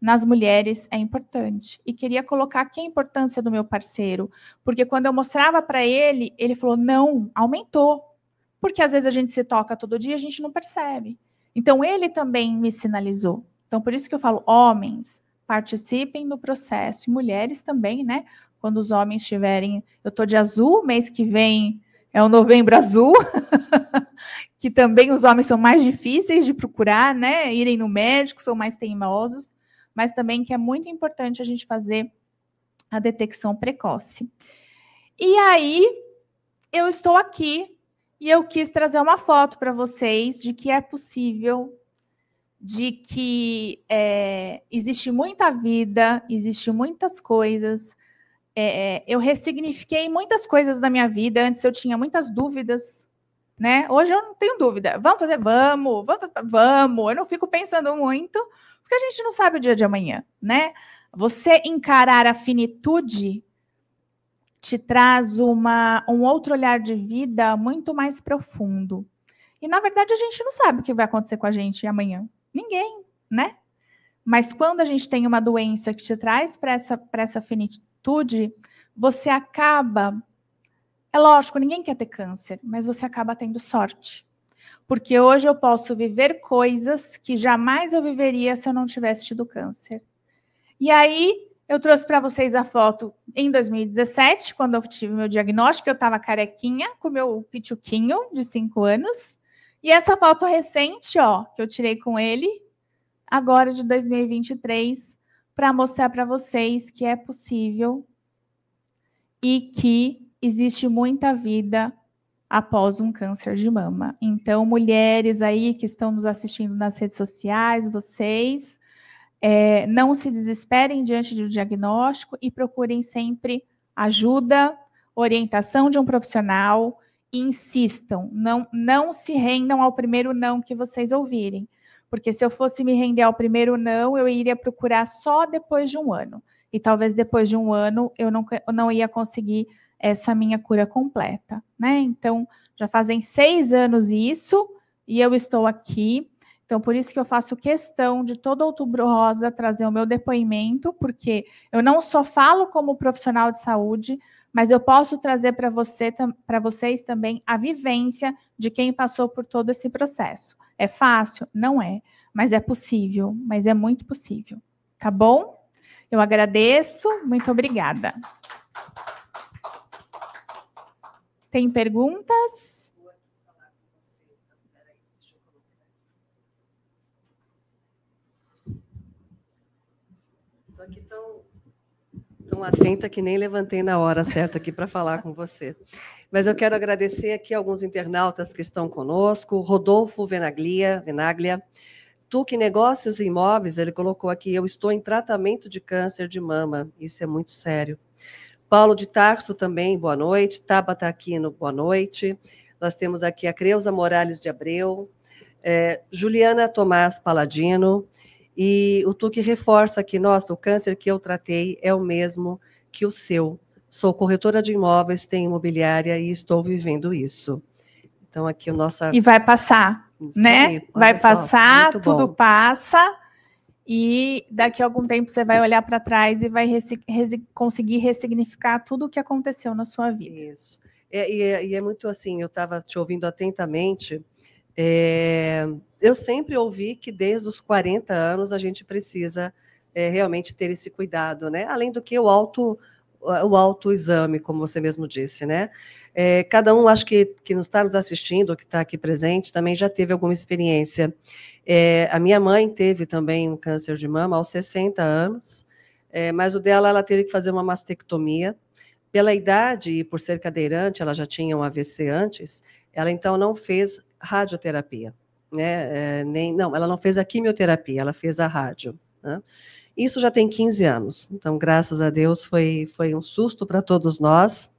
nas mulheres é importante. E queria colocar aqui a importância do meu parceiro, porque quando eu mostrava para ele, ele falou: não, aumentou. Porque às vezes a gente se toca todo dia, a gente não percebe. Então, ele também me sinalizou. Então, por isso que eu falo, homens, participem do processo, e mulheres também, né? Quando os homens estiverem. Eu estou de azul, mês que vem é o novembro azul, que também os homens são mais difíceis de procurar, né? Irem no médico, são mais teimosos, mas também que é muito importante a gente fazer a detecção precoce. E aí, eu estou aqui e eu quis trazer uma foto para vocês de que é possível de que é, existe muita vida, existe muitas coisas. É, eu ressignifiquei muitas coisas da minha vida. Antes eu tinha muitas dúvidas, né? Hoje eu não tenho dúvida. Vamos fazer? Vamos, vamos, vamos. Eu não fico pensando muito, porque a gente não sabe o dia de amanhã, né? Você encarar a finitude te traz uma, um outro olhar de vida muito mais profundo. E na verdade a gente não sabe o que vai acontecer com a gente amanhã. Ninguém, né? Mas quando a gente tem uma doença que te traz para essa, essa finitude, você acaba. É lógico, ninguém quer ter câncer, mas você acaba tendo sorte. Porque hoje eu posso viver coisas que jamais eu viveria se eu não tivesse tido câncer. E aí, eu trouxe para vocês a foto em 2017, quando eu tive meu diagnóstico, eu estava carequinha com meu pituquinho de 5 anos. E essa foto recente, ó, que eu tirei com ele, agora de 2023, para mostrar para vocês que é possível e que existe muita vida após um câncer de mama. Então, mulheres aí que estão nos assistindo nas redes sociais, vocês é, não se desesperem diante do diagnóstico e procurem sempre ajuda, orientação de um profissional insistam, não, não se rendam ao primeiro não que vocês ouvirem. Porque se eu fosse me render ao primeiro não, eu iria procurar só depois de um ano. E talvez depois de um ano eu não, não ia conseguir essa minha cura completa, né? Então, já fazem seis anos isso, e eu estou aqui. Então, por isso que eu faço questão de todo outubro rosa trazer o meu depoimento, porque eu não só falo como profissional de saúde, mas eu posso trazer para você, para vocês também a vivência de quem passou por todo esse processo. É fácil? Não é, mas é possível, mas é muito possível. Tá bom? Eu agradeço, muito obrigada. Tem perguntas? Estou aqui tão tão atenta que nem levantei na hora certa aqui para falar com você. Mas eu quero agradecer aqui alguns internautas que estão conosco. Rodolfo Venaglia, Venaglia, Tuque Negócios e Imóveis, ele colocou aqui, eu estou em tratamento de câncer de mama. Isso é muito sério. Paulo de Tarso também, boa noite. Tabata Aquino, boa noite. Nós temos aqui a Creuza Morales de Abreu, é, Juliana Tomás Paladino, e o Tuque reforça que, nossa, o câncer que eu tratei é o mesmo que o seu. Sou corretora de imóveis, tenho imobiliária e estou vivendo isso. Então, aqui o nosso. E vai passar, Sim, né? Vai só, passar, tudo passa. E daqui a algum tempo você vai olhar para trás e vai resi resi conseguir ressignificar tudo o que aconteceu na sua vida. Isso. É, e, é, e é muito assim, eu estava te ouvindo atentamente. É, eu sempre ouvi que desde os 40 anos a gente precisa é, realmente ter esse cuidado, né? Além do que o auto o autoexame, como você mesmo disse, né? É, cada um, acho que, que nos está nos assistindo, que está aqui presente, também já teve alguma experiência. É, a minha mãe teve também um câncer de mama aos 60 anos, é, mas o dela, ela teve que fazer uma mastectomia. Pela idade e por ser cadeirante, ela já tinha um AVC antes, ela então não fez radioterapia né? É, nem, não, ela não fez a quimioterapia, ela fez a rádio. Né? Isso já tem 15 anos, então, graças a Deus, foi, foi um susto para todos nós.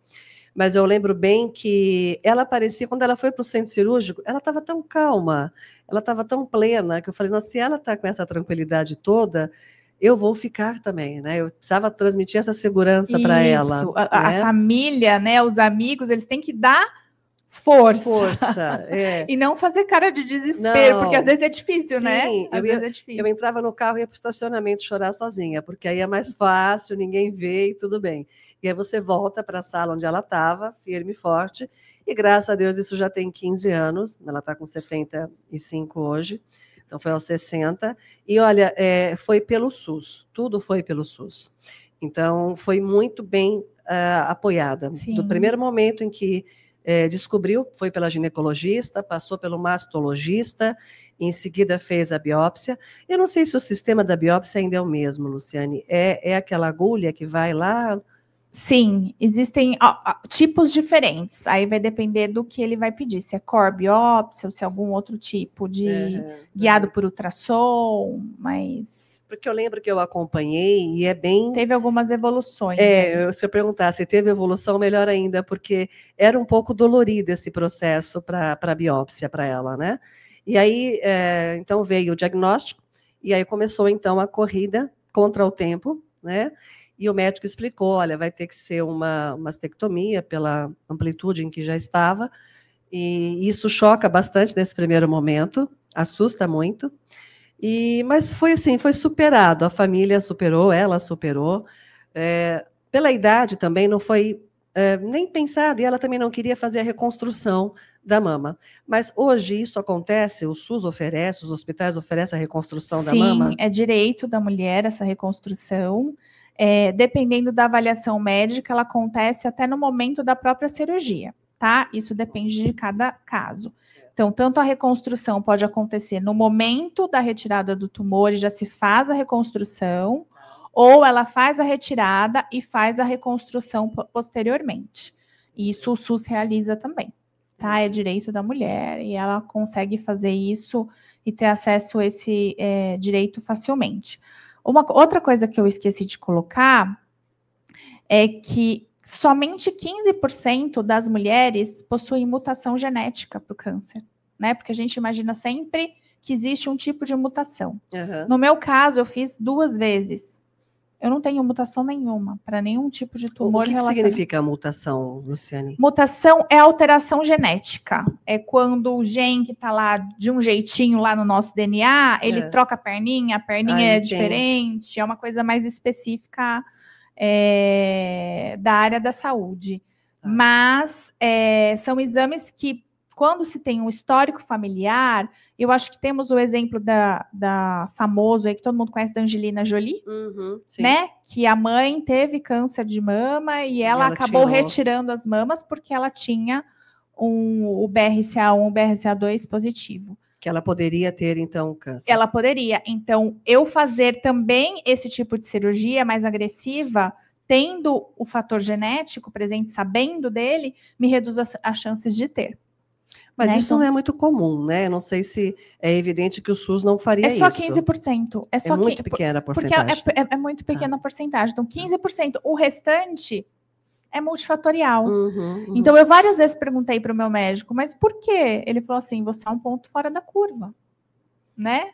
Mas eu lembro bem que ela aparecia, quando ela foi para o centro cirúrgico, ela estava tão calma, ela estava tão plena, que eu falei, nossa, se ela está com essa tranquilidade toda, eu vou ficar também, né? Eu precisava transmitir essa segurança para ela. A, né? a família, né? Os amigos, eles têm que dar força. Força, é. e não fazer cara de desespero, não. porque às vezes é difícil, né? Sim, né? Às vezes ia, é difícil. Eu entrava no carro e ia para o estacionamento chorar sozinha, porque aí é mais fácil, ninguém vê e tudo bem. E aí você volta para a sala onde ela estava, firme e forte, e graças a Deus isso já tem 15 anos, ela está com 75 hoje, então foi aos 60. E olha, é, foi pelo SUS, tudo foi pelo SUS. Então foi muito bem uh, apoiada. Sim. Do primeiro momento em que é, descobriu, foi pela ginecologista, passou pelo mastologista, em seguida fez a biópsia. Eu não sei se o sistema da biópsia ainda é o mesmo, Luciane. É, é aquela agulha que vai lá Sim, existem ó, tipos diferentes. Aí vai depender do que ele vai pedir, se é core biópsia ou se é algum outro tipo de é, guiado por ultrassom, mas porque eu lembro que eu acompanhei e é bem teve algumas evoluções. É, né? se eu perguntar se teve evolução, melhor ainda, porque era um pouco dolorido esse processo para a biópsia para ela, né? E aí, é, então veio o diagnóstico e aí começou então a corrida contra o tempo, né? E o médico explicou: olha, vai ter que ser uma mastectomia pela amplitude em que já estava. E isso choca bastante nesse primeiro momento, assusta muito. E, mas foi assim, foi superado. A família superou, ela superou. É, pela idade também não foi é, nem pensado, e ela também não queria fazer a reconstrução da mama. Mas hoje isso acontece, o SUS oferece, os hospitais oferecem a reconstrução Sim, da mama? Sim, é direito da mulher essa reconstrução é, dependendo da avaliação médica, ela acontece até no momento da própria cirurgia, tá? Isso depende de cada caso. Então, tanto a reconstrução pode acontecer no momento da retirada do tumor e já se faz a reconstrução, ou ela faz a retirada e faz a reconstrução posteriormente. Isso o SUS realiza também, tá? É direito da mulher e ela consegue fazer isso e ter acesso a esse é, direito facilmente. Uma outra coisa que eu esqueci de colocar é que somente 15% das mulheres possuem mutação genética para o câncer, né? Porque a gente imagina sempre que existe um tipo de mutação. Uhum. No meu caso, eu fiz duas vezes. Eu não tenho mutação nenhuma para nenhum tipo de tumor. O que, que significa mutação, Luciane? Mutação é alteração genética. É quando o gene que está lá de um jeitinho lá no nosso DNA, ele é. troca a perninha, a perninha ah, é diferente, é uma coisa mais específica é, da área da saúde. Tá. Mas é, são exames que, quando se tem um histórico familiar, eu acho que temos o exemplo da, da famoso aí que todo mundo conhece da Angelina Jolie, uhum, né? Que a mãe teve câncer de mama e ela, ela acabou tirou. retirando as mamas porque ela tinha um, o BRCA1, o BRCA2 positivo. Que ela poderia ter, então, câncer. Ela poderia. Então, eu fazer também esse tipo de cirurgia mais agressiva, tendo o fator genético presente, sabendo dele, me reduz as, as chances de ter. Mas né? isso então, não é muito comum, né? Não sei se é evidente que o SUS não faria isso. É só isso. 15%. É, só é muito pequena a porcentagem. Porque é, é, é muito pequena ah. a porcentagem. Então, 15%. O restante é multifatorial. Uhum, uhum. Então, eu várias vezes perguntei para o meu médico, mas por quê? Ele falou assim: você é um ponto fora da curva, né?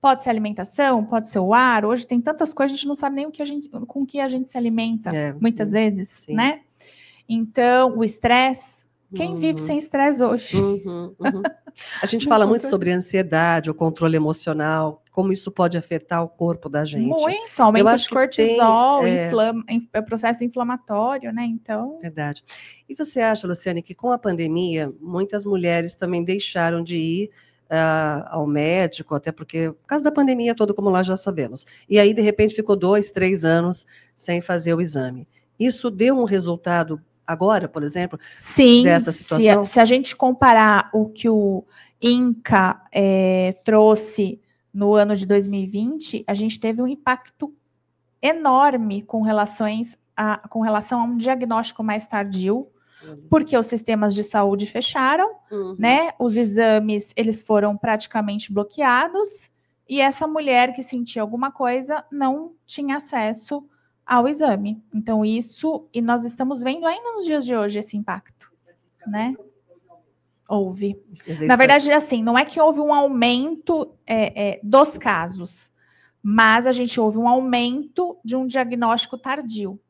Pode ser alimentação, pode ser o ar. Hoje tem tantas coisas, a gente não sabe nem o que a gente, com que a gente se alimenta, é, muitas vezes, sim. né? Então, o estresse quem uhum. vive sem estresse hoje? Uhum, uhum. A gente fala muito sobre ansiedade, o controle emocional, como isso pode afetar o corpo da gente. Muito, aumento de cortisol, tem, é... inflama, é processo inflamatório, né? Então. Verdade. E você acha, Luciane, que com a pandemia, muitas mulheres também deixaram de ir uh, ao médico, até porque, por causa da pandemia toda, como nós já sabemos. E aí, de repente, ficou dois, três anos sem fazer o exame. Isso deu um resultado agora, por exemplo, Sim, dessa situação? Se, se a gente comparar o que o INCA é, trouxe no ano de 2020, a gente teve um impacto enorme com, relações a, com relação a um diagnóstico mais tardio, porque os sistemas de saúde fecharam, uhum. né? Os exames eles foram praticamente bloqueados e essa mulher que sentia alguma coisa não tinha acesso ao exame. Então, isso, e nós estamos vendo ainda nos dias de hoje esse impacto, né? Houve. Na verdade, assim, não é que houve um aumento é, é, dos casos, mas a gente houve um aumento de um diagnóstico tardio,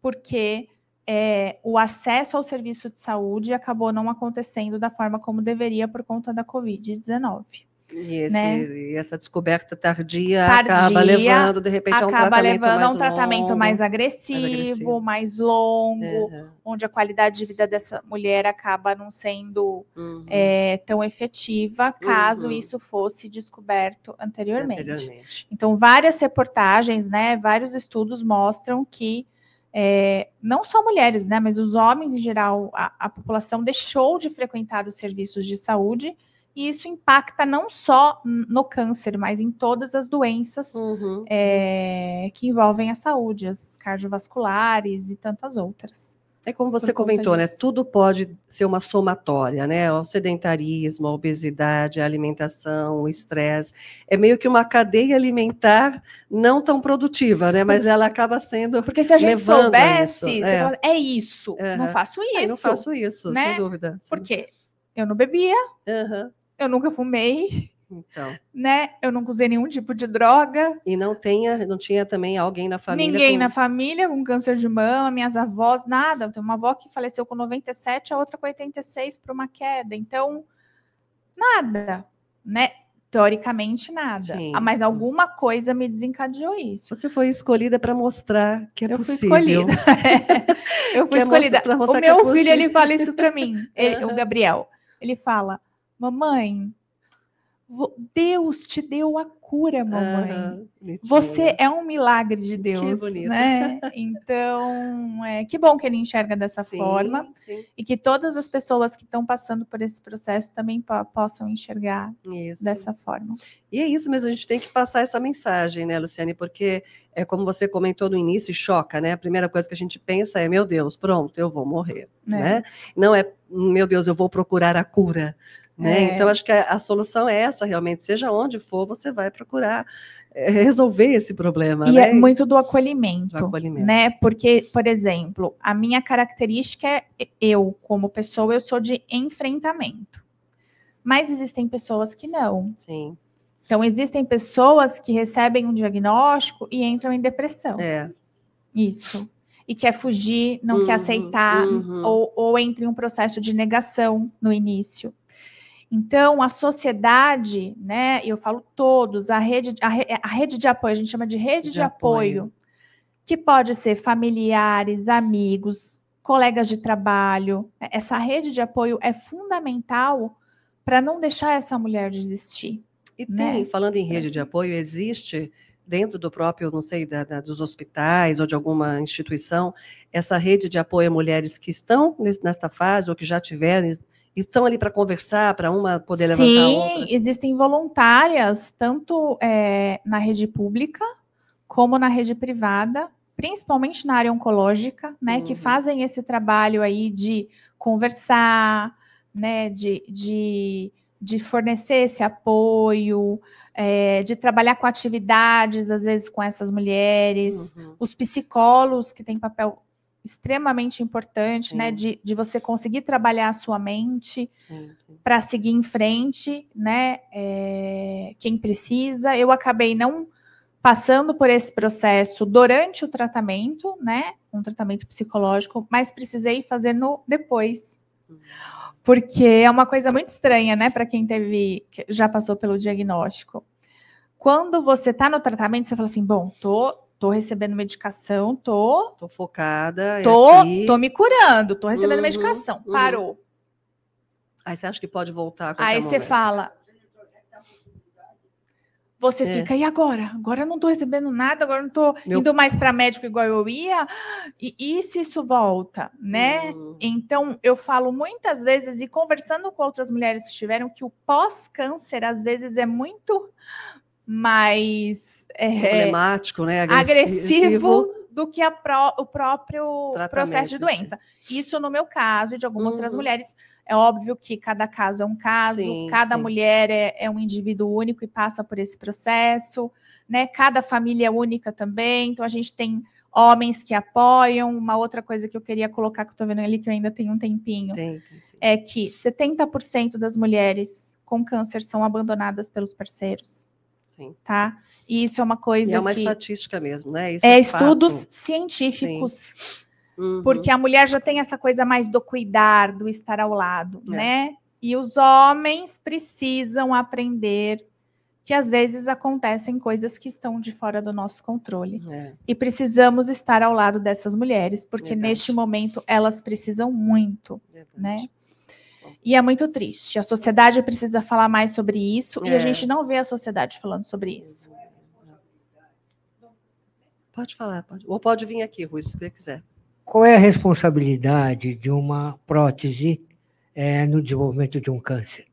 porque é, o acesso ao serviço de saúde acabou não acontecendo da forma como deveria por conta da Covid-19. E, esse, né? e, essa descoberta tardia, tardia, acaba levando, de repente, a um tratamento levando mais a um tratamento longo, mais agressivo, mais, agressivo. mais longo, uhum. onde a qualidade de vida dessa mulher acaba não sendo uhum. é, tão efetiva, caso uhum. isso fosse descoberto anteriormente. anteriormente. Então, várias reportagens, né, vários estudos mostram que é, não só mulheres, né, mas os homens em geral, a, a população deixou de frequentar os serviços de saúde e isso impacta não só no câncer, mas em todas as doenças uhum. é, que envolvem a saúde, as cardiovasculares e tantas outras. É como você comentou, né? Tudo pode ser uma somatória, né? O sedentarismo, a obesidade, a alimentação, o estresse. É meio que uma cadeia alimentar não tão produtiva, né? Mas ela acaba sendo. Porque se a gente soubesse, isso. É. Fala, é. isso, uhum. não faço isso. não faço isso, né? sem dúvida. Por quê? Eu não bebia, uhum eu nunca fumei. Então. Né? Eu nunca usei nenhum tipo de droga. E não tenha, não tinha também alguém na família. Ninguém com... na família com câncer de mama, minhas avós, nada. Tem uma avó que faleceu com 97, a outra com 86 por uma queda. Então, nada, né? Teoricamente, nada. Sim. Ah, mas alguma coisa me desencadeou isso. Você foi escolhida para mostrar que é eu possível. Fui escolhida. eu fui escolhida. Mostrar, o meu é filho, ele fala isso para mim, ele, o Gabriel. Ele fala, Mamãe, Deus te deu a cura, mamãe. Você é um milagre de Deus, né? Então, é, que bom que ele enxerga dessa sim, forma sim. e que todas as pessoas que estão passando por esse processo também po possam enxergar isso. dessa forma. E é isso mesmo, a gente tem que passar essa mensagem, né, Luciane? Porque é como você comentou no início, choca, né? A primeira coisa que a gente pensa é, meu Deus, pronto, eu vou morrer, é. né? Não é, meu Deus, eu vou procurar a cura. Né? É. Então, acho que a, a, solução é essa, realmente. Seja onde for, você vai procurar é, resolver esse problema. E né? é muito do acolhimento, do acolhimento, né? Porque, por exemplo, a minha característica é eu, como pessoa, eu sou de enfrentamento. Mas existem pessoas que não. Sim. Então, existem pessoas que recebem um diagnóstico e entram em depressão. É. Isso. E quer fugir, não uhum, quer aceitar, uhum. ou, ou entra em um processo de negação no início. Então, a sociedade, né, eu falo todos, a rede, a, a rede de apoio, a gente chama de rede de, de apoio, apoio, que pode ser familiares, amigos, colegas de trabalho. Essa rede de apoio é fundamental para não deixar essa mulher desistir. E né? tem, falando em rede de apoio, existe dentro do próprio, não sei, da, da, dos hospitais ou de alguma instituição, essa rede de apoio a mulheres que estão nesta fase ou que já tiveram estão ali para conversar, para uma poder levantar Sim, a outra? Sim, existem voluntárias, tanto é, na rede pública como na rede privada, principalmente na área oncológica, né, uhum. que fazem esse trabalho aí de conversar, né, de, de, de fornecer esse apoio, é, de trabalhar com atividades, às vezes, com essas mulheres, uhum. os psicólogos, que têm papel extremamente importante, né, sim. né? De, de você conseguir trabalhar a sua mente para seguir em frente, né? É, quem precisa. Eu acabei não passando por esse processo durante o tratamento, né? Um tratamento psicológico, mas precisei fazer no depois. Uhum. Porque é uma coisa muito estranha, né, para quem teve, já passou pelo diagnóstico. Quando você está no tratamento, você fala assim: bom, tô tô recebendo medicação, tô. Tô focada. Tô, tô me curando, tô recebendo uhum, medicação. Uhum. Parou. Aí você acha que pode voltar? Aí você fala. Você é. fica, e agora? Agora eu não tô recebendo nada, agora eu não tô Meu... indo mais para médico igual eu ia. E, e se isso volta, né? Uhum. Então, eu falo muitas vezes, e conversando com outras mulheres que tiveram, que o pós-câncer, às vezes, é muito mais é, problemático, né? agressivo, agressivo do que pró o próprio processo de doença. Sim. Isso no meu caso e de algumas uhum. outras mulheres. É óbvio que cada caso é um caso, sim, cada sim. mulher é, é, um indivíduo único e passa por esse processo, né? Cada família é única também. Então a gente tem homens que apoiam. Uma outra coisa que eu queria colocar, que eu estou vendo ali, que eu ainda tenho um tempinho, tem, tem, é que 70% das mulheres com câncer são abandonadas pelos parceiros. Sim. tá? E isso é uma coisa E é uma que estatística mesmo, né? Isso é fato. estudos científicos, Uhum. porque a mulher já tem essa coisa mais do cuidar, do estar ao lado, É. né? E os homens precisam aprender que às vezes acontecem coisas que estão de fora do nosso controle. É, E precisamos estar ao lado dessas mulheres, porque Verdade. neste momento elas precisam muito, verdade. né? E é muito triste. A sociedade precisa falar mais sobre isso e É. a gente não vê a sociedade falando sobre isso. Pode falar, pode. Ou pode vir aqui, Rui, se você quiser. Qual é a responsabilidade de uma prótese eh, no desenvolvimento de um câncer?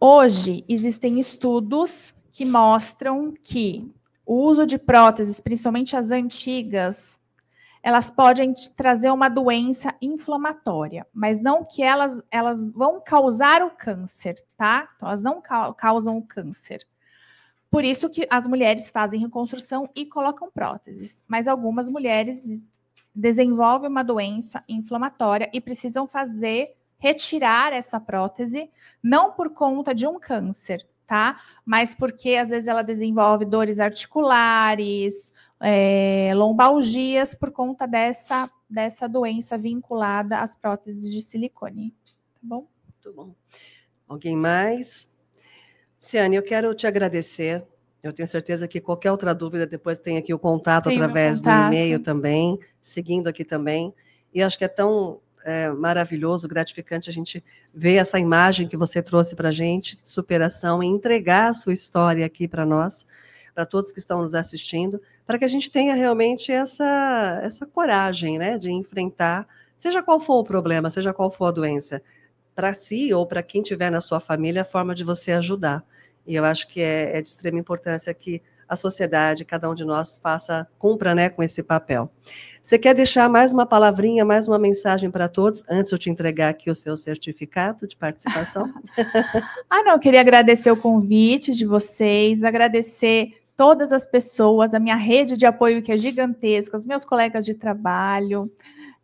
Hoje existem estudos que mostram que o uso de próteses, principalmente as antigas, elas podem trazer uma doença inflamatória, mas não que elas, elas vão causar o câncer, tá? Então, elas não cau- causam o câncer. Por isso que as mulheres fazem reconstrução e colocam próteses, mas algumas mulheres desenvolvem uma doença inflamatória e precisam fazer retirar essa prótese, não por conta de um câncer, tá? Mas porque às vezes ela desenvolve dores articulares, é, lombalgias por conta dessa, dessa doença vinculada às próteses de silicone. Tá bom? Muito bom. Alguém mais? Ciane, eu quero te agradecer. Eu tenho certeza que qualquer outra dúvida, depois tem aqui o contato Tem através contato. do e-mail também, seguindo aqui também. E acho que é tão é, maravilhoso, gratificante a gente ver essa imagem que você trouxe para a gente, de superação, e entregar a sua história aqui para nós, para todos que estão nos assistindo, para que a gente tenha realmente essa, essa coragem né, de enfrentar, seja qual for o problema, seja qual for a doença para si ou para quem tiver na sua família, a forma de você ajudar. E eu acho que é, é de extrema importância que a sociedade, cada um de nós, faça, cumpra né, com esse papel. Você quer deixar mais uma palavrinha, mais uma mensagem para todos, antes de eu te entregar aqui o seu certificado de participação? Ah, não, eu queria agradecer o convite de vocês, agradecer todas as pessoas, a minha rede de apoio que é gigantesca, os meus colegas de trabalho,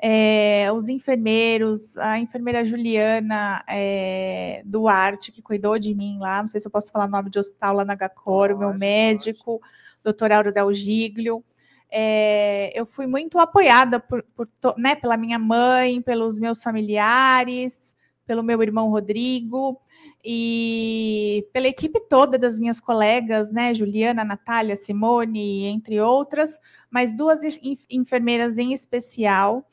é, os enfermeiros, a enfermeira Juliana é, Duarte, que cuidou de mim lá, não sei se eu posso falar o nome de hospital lá na Gacor, o meu médico, doutor Auro Del Giglio. É, eu fui muito apoiada por, por né, pela minha mãe, pelos meus familiares, pelo meu irmão Rodrigo e pela equipe toda das minhas colegas, né, Juliana, Natália, Simone, entre outras, mas duas en- enfermeiras em especial,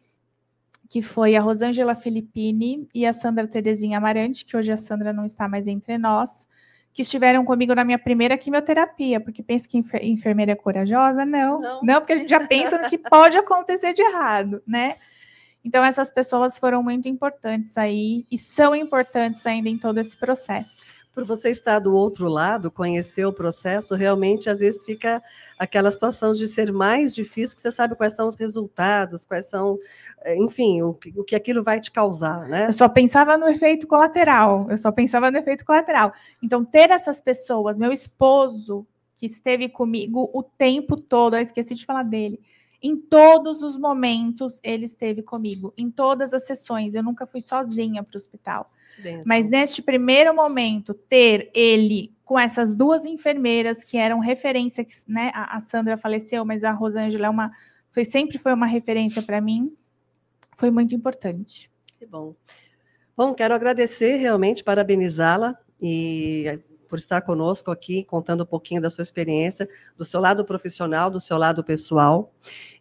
que foi a Rosângela Filippini e a Sandra Terezinha Amarante, que hoje a Sandra não está mais entre nós, que estiveram comigo na minha primeira quimioterapia, porque pensa que enfer- enfermeira é corajosa? Não, Não. não, porque a gente já pensa no que pode acontecer de errado, né? Então, essas pessoas foram muito importantes aí e são importantes ainda em todo esse processo. Por você estar do outro lado, conhecer o processo, realmente às vezes fica aquela situação de ser mais difícil, que você sabe quais são os resultados, quais são, eh, enfim, o que, o que aquilo vai te causar, né? Eu só pensava no efeito colateral, eu só pensava no efeito colateral. Então, ter essas pessoas, meu esposo, que esteve comigo o tempo todo, eu esqueci de falar dele, em todos os momentos ele esteve comigo, em todas as sessões, eu nunca fui sozinha para o hospital. Mas neste primeiro momento, ter ele com essas duas enfermeiras que eram referência, que, né? A, a Sandra faleceu, mas a Rosângela é uma, foi, sempre foi uma referência para mim, foi muito importante. Que bom. Bom, quero agradecer realmente, parabenizá-la e por estar conosco aqui, contando um pouquinho da sua experiência, do seu lado profissional, do seu lado pessoal.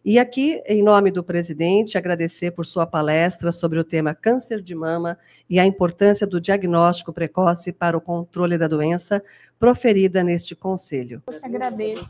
E aqui, em nome do presidente, agradecer por sua palestra sobre o tema câncer de mama e a importância do diagnóstico precoce para o controle da doença, proferida neste conselho. Eu que agradeço.